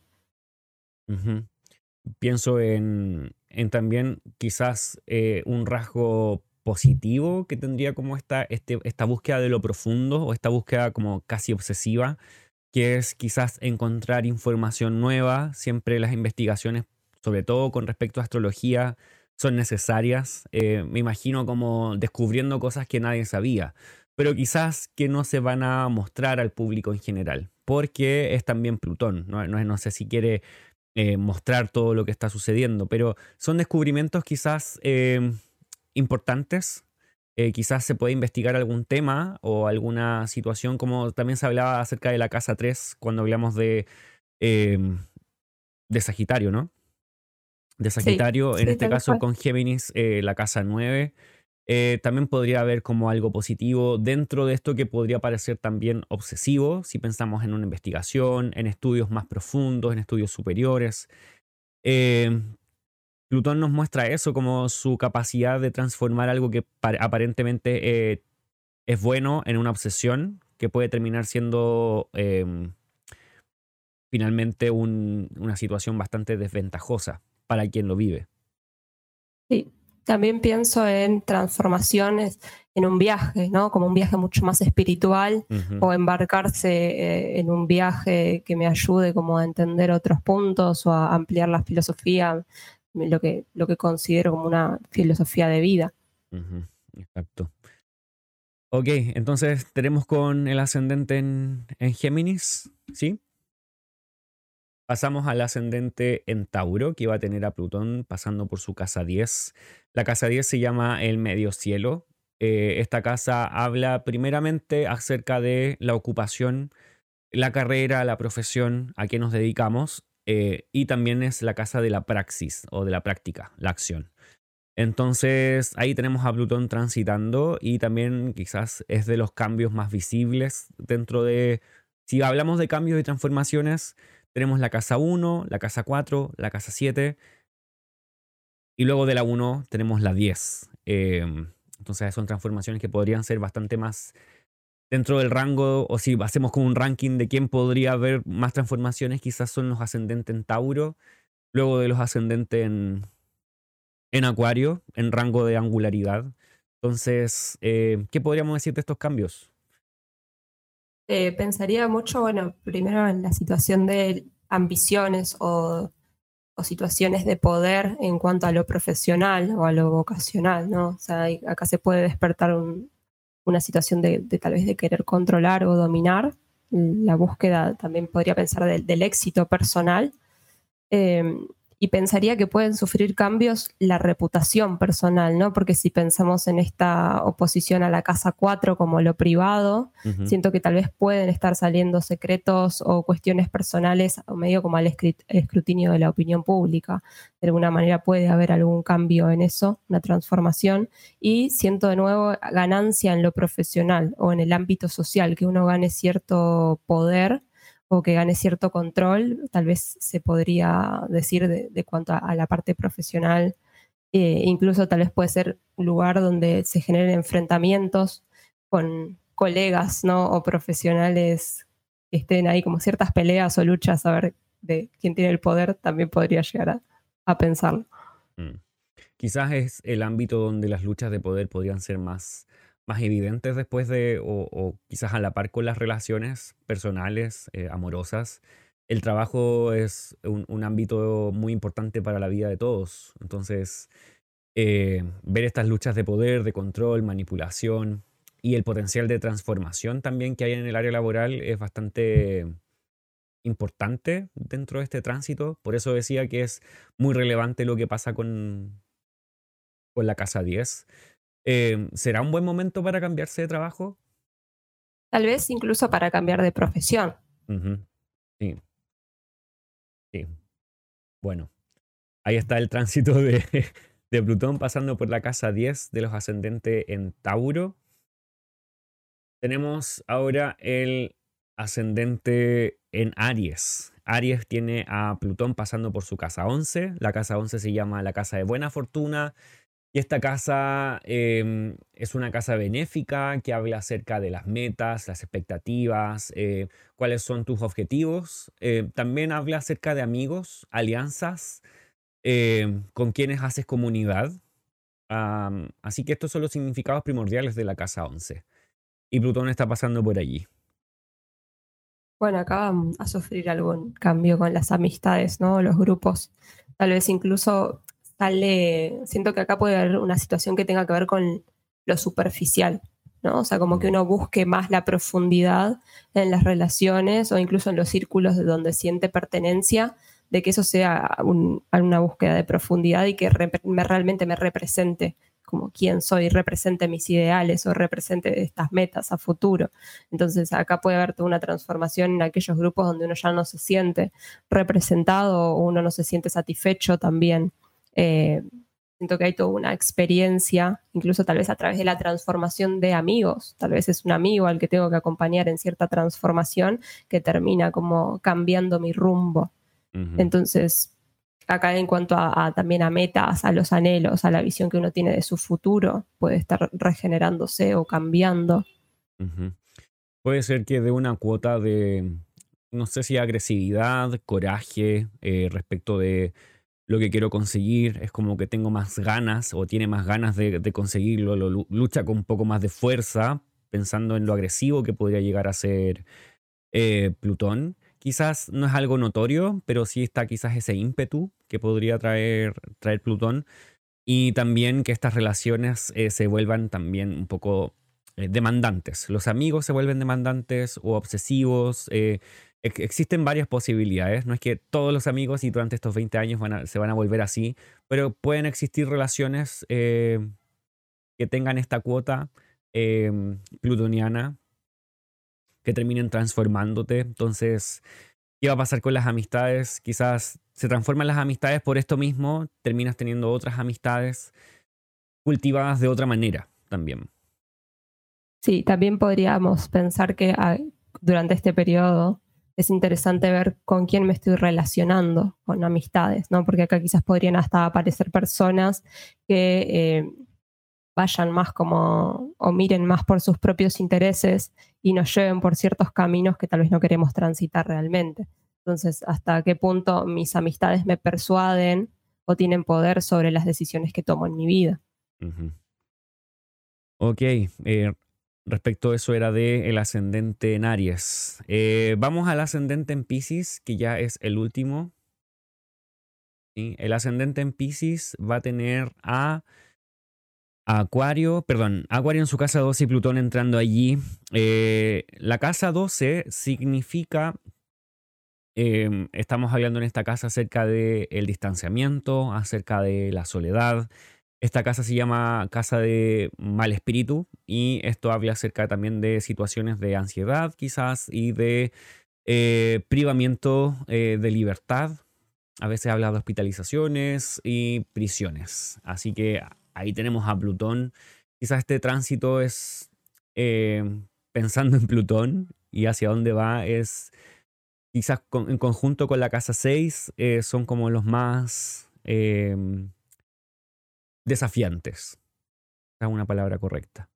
pienso en, también quizás eh, un rasgo positivo que tendría como esta, este, esta búsqueda de lo profundo o esta búsqueda como casi obsesiva, que es quizás encontrar información nueva. Siempre las investigaciones, sobre todo con respecto a astrología, son necesarias. Eh, me imagino como descubriendo cosas que nadie sabía, pero quizás que no se van a mostrar al público en general, porque es también Plutón. No, no, no sé si quiere eh, mostrar todo lo que está sucediendo, pero son descubrimientos quizás eh, importantes. Eh, quizás se puede investigar algún tema o alguna situación, como también se hablaba acerca de la casa 3 cuando hablamos de, em, de Sagitario, ¿no? De Sagitario, en este caso con Géminis, la casa 9 eh, también podría haber como algo positivo dentro de esto que podría parecer también obsesivo si pensamos en una investigación, en estudios más profundos, en estudios superiores. Eh, Plutón nos muestra eso como su capacidad de transformar algo que aparentemente eh, es bueno en una obsesión que puede terminar siendo em, finalmente una situación bastante desventajosa para quien lo vive. Sí, también pienso en transformaciones en un viaje, ¿no? Como un viaje mucho más espiritual o embarcarse eh, en un viaje que me ayude como a entender otros puntos o a ampliar la filosofía, lo que, lo que considero como una filosofía de vida. Exacto. Ok, entonces tenemos con el ascendente en, en Géminis, ¿sí? Pasamos al ascendente en Tauro, que va a tener a Plutón pasando por su casa 10. La casa 10 se llama el medio cielo. Eh, esta casa habla primeramente acerca de la ocupación, la carrera, la profesión a que nos dedicamos eh, y también es la casa de la praxis o de la práctica, la acción. Entonces ahí tenemos a Plutón transitando y también quizás es de los cambios más visibles dentro de, si hablamos de cambios y transformaciones, tenemos la casa 1, la casa 4, la casa 7. Y luego de la 1 tenemos la 10. Em, entonces son transformaciones que podrían ser bastante más dentro del rango, o si hacemos como un ranking de quién podría haber más transformaciones, quizás son los ascendentes en Tauro, luego de los ascendentes en, en Acuario, en rango de angularidad. Entonces, eh, ¿qué podríamos decir de estos cambios? Eh, pensaría mucho, bueno, primero en la situación de ambiciones o o situaciones de poder en cuanto a lo profesional o a lo vocacional, ¿no? O sea, acá se puede despertar una situación de, tal vez de querer controlar o dominar. La búsqueda también podría pensar del, éxito personal. Eh, y pensaría que pueden sufrir cambios la reputación personal, ¿no? Porque si pensamos en esta oposición a la casa 4 como lo privado, siento que tal vez pueden estar saliendo secretos o cuestiones personales o medio como al escrutinio de la opinión pública. De alguna manera puede haber algún cambio en eso, una transformación. Y siento de nuevo ganancia en lo profesional o en el ámbito social, que uno gane cierto poder o que gane cierto control, tal vez se podría decir de, cuanto a, la parte profesional. Eh, incluso tal vez puede ser lugar donde se generen enfrentamientos con colegas ¿no? o profesionales que estén ahí como ciertas peleas o luchas a ver de quién tiene el poder, también podría llegar a, pensarlo. Mm. Quizás es el ámbito donde las luchas de poder podrían ser más más evidentes después de, o, quizás a la par con las relaciones personales, eh, amorosas. El trabajo es un, ámbito muy importante para la vida de todos. Entonces, eh, ver estas luchas de poder, de control, manipulación y el potencial de transformación también que hay en el área laboral es bastante importante dentro de este tránsito. Por eso decía que es muy relevante lo que pasa con, con la Casa 10 Em, ¿Será un buen momento para cambiarse de trabajo? Tal vez incluso para cambiar de profesión. Sí. Sí. Bueno, ahí está el tránsito de, de Plutón pasando por la casa 10 de los ascendentes en Tauro. Tenemos ahora el ascendente en Aries. Aries tiene a Plutón pasando por su casa 11. La casa 11 se llama la casa de buena fortuna, esta casa em, es una casa benéfica que habla acerca de las metas, las expectativas, eh, cuáles son tus objetivos. Eh, también habla acerca de amigos, alianzas, em, con quienes haces comunidad. así que estos son los significados primordiales de la casa 11. Y Plutón está pasando por allí. Bueno, acá a sufrir algún cambio con las amistades, ¿no? Los grupos. Tal vez incluso sale, siento que acá puede haber una situación que tenga que ver con lo superficial, ¿no? O sea, como que uno busque más la profundidad en las relaciones o incluso en los círculos de donde siente pertenencia, de que eso sea una búsqueda de profundidad y que realmente me represente como quién soy, represente mis ideales o represente estas metas a futuro. Entonces acá puede haber toda una transformación en aquellos grupos donde uno ya no se siente representado o uno no se siente satisfecho también. Eh, siento que hay toda una experiencia, incluso tal vez a través de la transformación de amigos. Tal vez es un amigo al que tengo que acompañar en cierta transformación que termina como cambiando mi rumbo. Entonces, acá en cuanto a, también a metas, a los anhelos, a la visión que uno tiene de su futuro, puede estar regenerándose o cambiando. Puede ser que de una cuota de, no sé si agresividad, coraje eh, respecto de lo que quiero conseguir, es como que tengo más ganas o tiene más ganas de, conseguirlo, lo, lucha con un poco más de fuerza, pensando en lo agresivo que podría llegar a ser eh, Plutón. Quizás no es algo notorio, pero sí está quizás ese ímpetu que podría traer, traer Plutón. Y también que estas relaciones eh, se vuelvan también un poco eh, demandantes. Los amigos se vuelven demandantes o obsesivos existen varias posibilidades. No es que todos los amigos y durante estos 20 años se van a volver así, pero pueden existir relaciones eh, que tengan esta cuota plutoniana que terminen transformándote. Entonces, ¿qué va a pasar con las amistades? Quizás se transforman las amistades por esto mismo, terminas teniendo otras amistades cultivadas de otra manera también. Sí, también podríamos pensar que durante este periodo es interesante ver con quién me estoy relacionando, con amistades, ¿no? Porque acá quizás podrían hasta aparecer personas que eh, vayan más como, o miren más por sus propios intereses y nos lleven por ciertos caminos que tal vez no queremos transitar realmente. Entonces, ¿hasta qué punto mis amistades me persuaden o tienen poder sobre las decisiones que tomo en mi vida? Ok, eh, Respecto a eso era de el ascendente en Aries. Eh, vamos al ascendente en Pisces, que ya es el último. El ascendente en Pisces va a tener a Acuario, perdón, Acuario en su casa 12 y Plutón entrando allí. Eh, la casa 12 significa, em, estamos hablando en esta casa acerca del distanciamiento, acerca de la soledad. Esta casa se llama casa de mal espíritu y esto habla acerca también de situaciones de ansiedad quizás y de eh, privamiento eh, de libertad. A veces habla de hospitalizaciones y prisiones. Así que ahí tenemos a Plutón. Quizás este tránsito es eh, pensando en Plutón y hacia dónde va es quizás en conjunto con la casa 6 eh, son como los más desafiantes. Es una palabra correcta.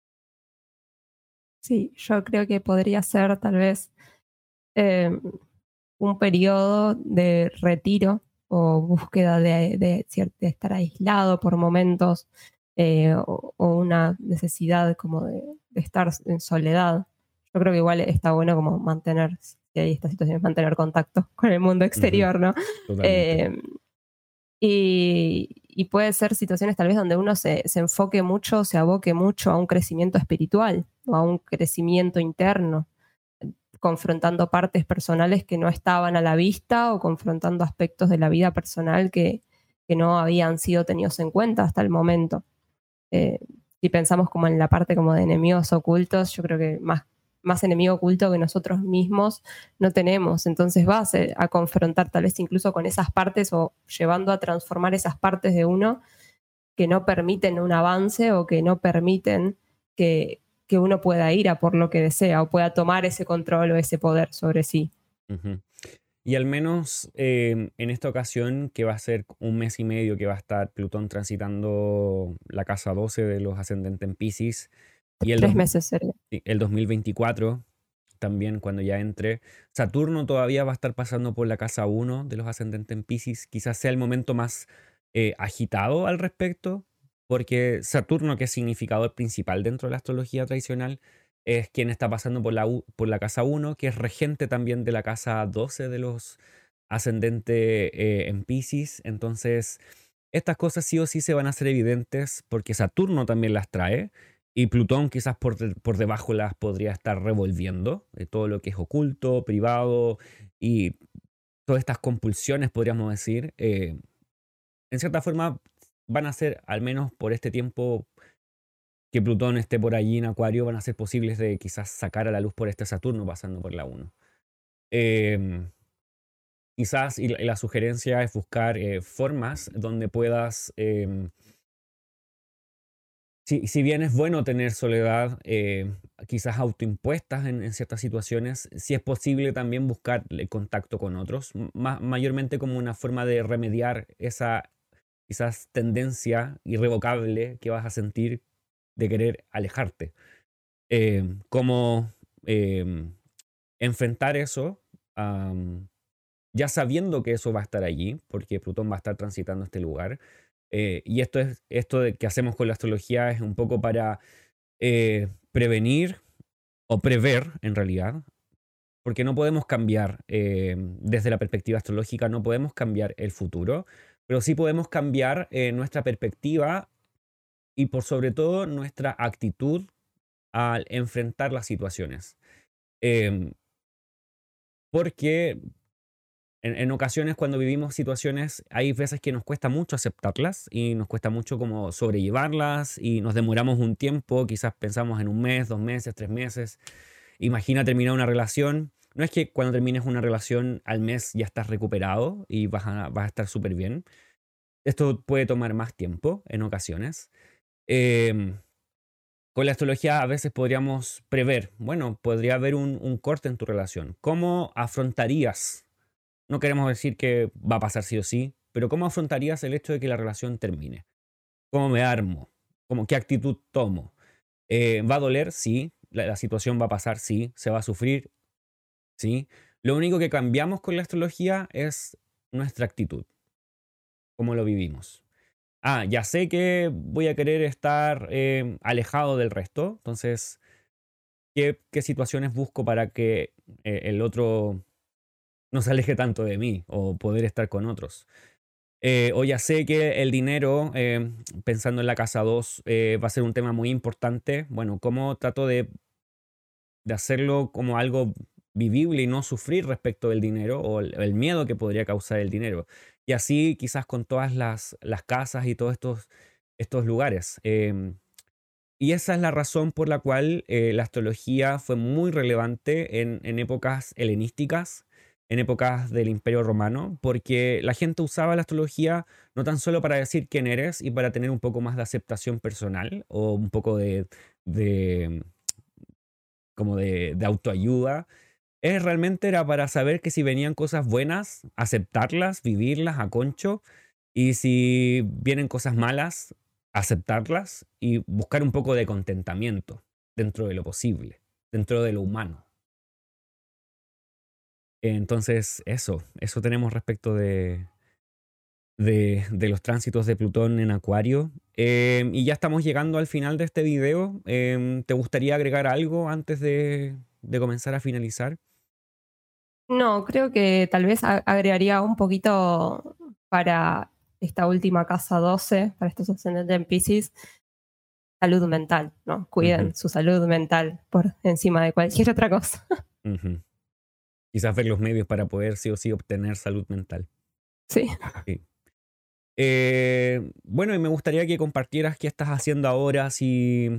Sí, yo creo que podría ser tal vez em, un periodo de retiro o búsqueda de, de, estar aislado por momentos eh, o, una necesidad como de, estar en soledad. Yo creo que igual está bueno como mantener, si hay esta situación, mantener contacto con el mundo exterior, ¿no? Eh, y, puede ser situaciones tal vez donde uno se, se, enfoque mucho, se aboque mucho a un crecimiento espiritual o a un crecimiento interno confrontando partes personales que no estaban a la vista o confrontando aspectos de la vida personal que, no habían sido tenidos en cuenta hasta el momento. Eh, si pensamos como en la parte como de enemigos ocultos, yo creo que más, más enemigo oculto que nosotros mismos no tenemos. Entonces vas a confrontar tal vez incluso con esas partes o llevando a transformar esas partes de uno que no permiten un avance o que no permiten que, que uno pueda ir a por lo que desea o pueda tomar ese control o ese poder sobre sí. Y al menos em, en esta ocasión, que va a ser un mes y medio que va a estar Plutón transitando la casa 12 de los ascendentes en Pisces. Y el Tres meses sería. El 2024, también cuando ya entre. Saturno todavía va a estar pasando por la casa 1 de los ascendentes en Pisces. Quizás sea el momento más eh, agitado al respecto, porque Saturno, que es significador principal dentro de la astrología tradicional, es quien está pasando por la, por la casa 1, que es regente también de la casa 12 de los ascendentes eh, en Pisces. Entonces, estas cosas sí o sí se van a hacer evidentes porque Saturno también las trae y Plutón quizás por, por debajo las podría estar revolviendo, todo lo que es oculto, privado y todas estas compulsiones, podríamos decir. Eh, en cierta forma, van a ser, al menos por este tiempo que Plutón esté por allí en Acuario, van a ser posibles de quizás sacar a la luz por este Saturno pasando por la 1. Em, quizás, y la, sugerencia es buscar eh, formas donde puedas, em, si, bien es bueno tener soledad, eh, quizás autoimpuestas en, ciertas situaciones, si es posible también buscar el contacto con otros, mayormente como una forma de remediar esa quizás tendencia irrevocable que vas a sentir de querer alejarte. Em, cómo em, enfrentar eso, ya sabiendo que eso va a estar allí, porque Plutón va a estar transitando este lugar. Eh, y esto, es, esto de que hacemos con la astrología es un poco para eh, prevenir o prever, en realidad, porque no podemos cambiar, em, desde la perspectiva astrológica, no podemos cambiar el futuro, pero sí podemos cambiar eh, nuestra perspectiva y por sobre todo nuestra actitud al enfrentar las situaciones. Em, porque en, ocasiones cuando vivimos situaciones hay veces que nos cuesta mucho aceptarlas y nos cuesta mucho como sobrellevarlas y nos demoramos un tiempo, quizás pensamos en un mes, dos meses, tres meses. Imagina terminar una relación. No es que cuando termines una relación al mes ya estás recuperado y vas a, vas a estar súper bien. Esto puede tomar más tiempo en ocasiones. Em, con la astrología a veces podríamos prever, bueno, podría haber un, corte en tu relación. ¿Cómo afrontarías? No queremos decir que va a pasar sí o sí, pero ¿cómo afrontarías el hecho de que la relación termine? ¿Cómo me armo? ¿Cómo, ¿Qué actitud tomo? Eh, ¿Va a doler? Sí. La, situación va a pasar? Sí. ¿Se va a sufrir? Sí. Lo único que cambiamos con la astrología es nuestra actitud cómo lo vivimos. Ah, ya sé que voy a querer estar eh, alejado del resto, entonces, ¿qué, situaciones busco para que eh, el otro no se aleje tanto de mí o poder estar con otros? Eh, o ya sé que el dinero, eh, pensando en la casa 2, eh, va a ser un tema muy importante. Bueno, ¿cómo trato de, de hacerlo como algo vivible y no sufrir respecto del dinero o el, miedo que podría causar el dinero? Y así quizás con todas las, las casas y todos estos, estos lugares. Em, y esa es la razón por la cual la astrología fue muy relevante en, en épocas helenísticas en épocas del Imperio Romano, porque la gente usaba la astrología no tan solo para decir quién eres y para tener un poco más de aceptación personal o un poco de, como de, autoayuda, es realmente era para saber que si venían cosas buenas, aceptarlas, vivirlas a concho, y si vienen cosas malas, aceptarlas y buscar un poco de contentamiento dentro de lo posible, dentro de lo humano. Entonces, eso, eso tenemos respecto de, de, los tránsitos de Plutón en Acuario. Em, y ya estamos llegando al final de este video. Em, ¿Te gustaría agregar algo antes de, de, comenzar a finalizar? No, creo que tal vez agregaría un poquito para esta última casa 12, para estos ascendentes en Pisces, salud mental, ¿no? Cuiden su salud mental por encima de cualquier otra cosa. Quizás ver los medios para poder sí o sí obtener salud mental. Sí. Eh, bueno, y me gustaría que compartieras qué estás haciendo ahora, si,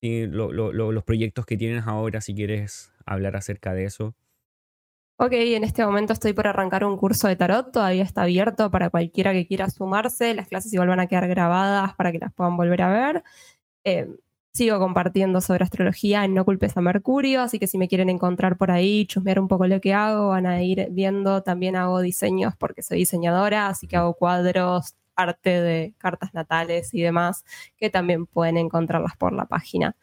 si los proyectos que tienes ahora, si quieres hablar acerca de eso. Ok, en este momento estoy por arrancar un curso de tarot, todavía está abierto para cualquiera que quiera sumarse, las clases igual van a quedar grabadas para que las puedan volver a ver. Eh, Sigo compartiendo sobre astrología en No Culpes a Mercurio, así que si me quieren encontrar por ahí, chusmear un poco lo que hago, van a ir viendo. También hago diseños porque soy diseñadora, así que hago cuadros, arte de cartas natales y demás, que también pueden encontrarlas por la página.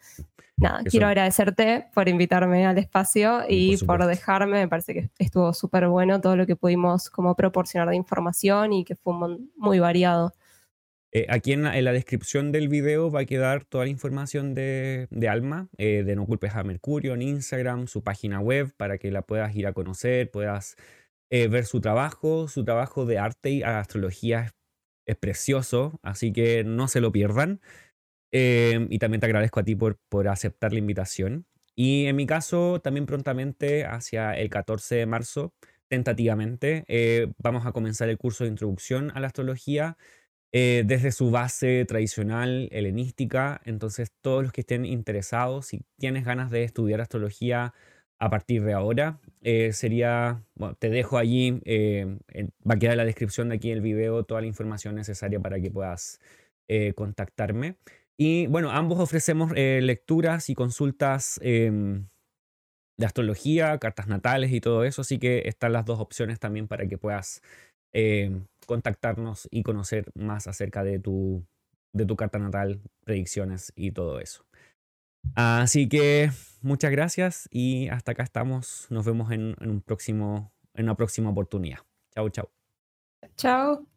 Nada, quiero agradecerte por invitarme al espacio y por, dejarme, me parece que estuvo súper bueno todo lo que pudimos como proporcionar de información y que fue muy variado. Eh, aquí en la, descripción del video va a quedar toda la información de, Alma, eh, de No Culpes a Mercurio en Instagram, su página web, para que la puedas ir a conocer, puedas eh, ver su trabajo. Su trabajo de arte y astrología es, precioso, así que no se lo pierdan. y también te agradezco a ti por, por aceptar la invitación. Y en mi caso, también prontamente, hacia el 14 de marzo, tentativamente, vamos a comenzar el curso de introducción a la astrología eh, desde su base tradicional helenística. Entonces, todos los que estén interesados, si tienes ganas de estudiar astrología a partir de ahora, eh, sería, bueno, te dejo allí, eh, va a quedar en la descripción de aquí el video toda la información necesaria para que puedas contactarme. Y bueno, ambos ofrecemos lecturas y consultas em, de astrología, cartas natales y todo eso, así que están las dos opciones también para que puedas contactarnos y conocer más acerca de tu, de tu carta natal, predicciones y todo eso. Así que muchas gracias y hasta acá estamos. Nos vemos en, un próximo, en una próxima oportunidad. Chao, chao. Chao.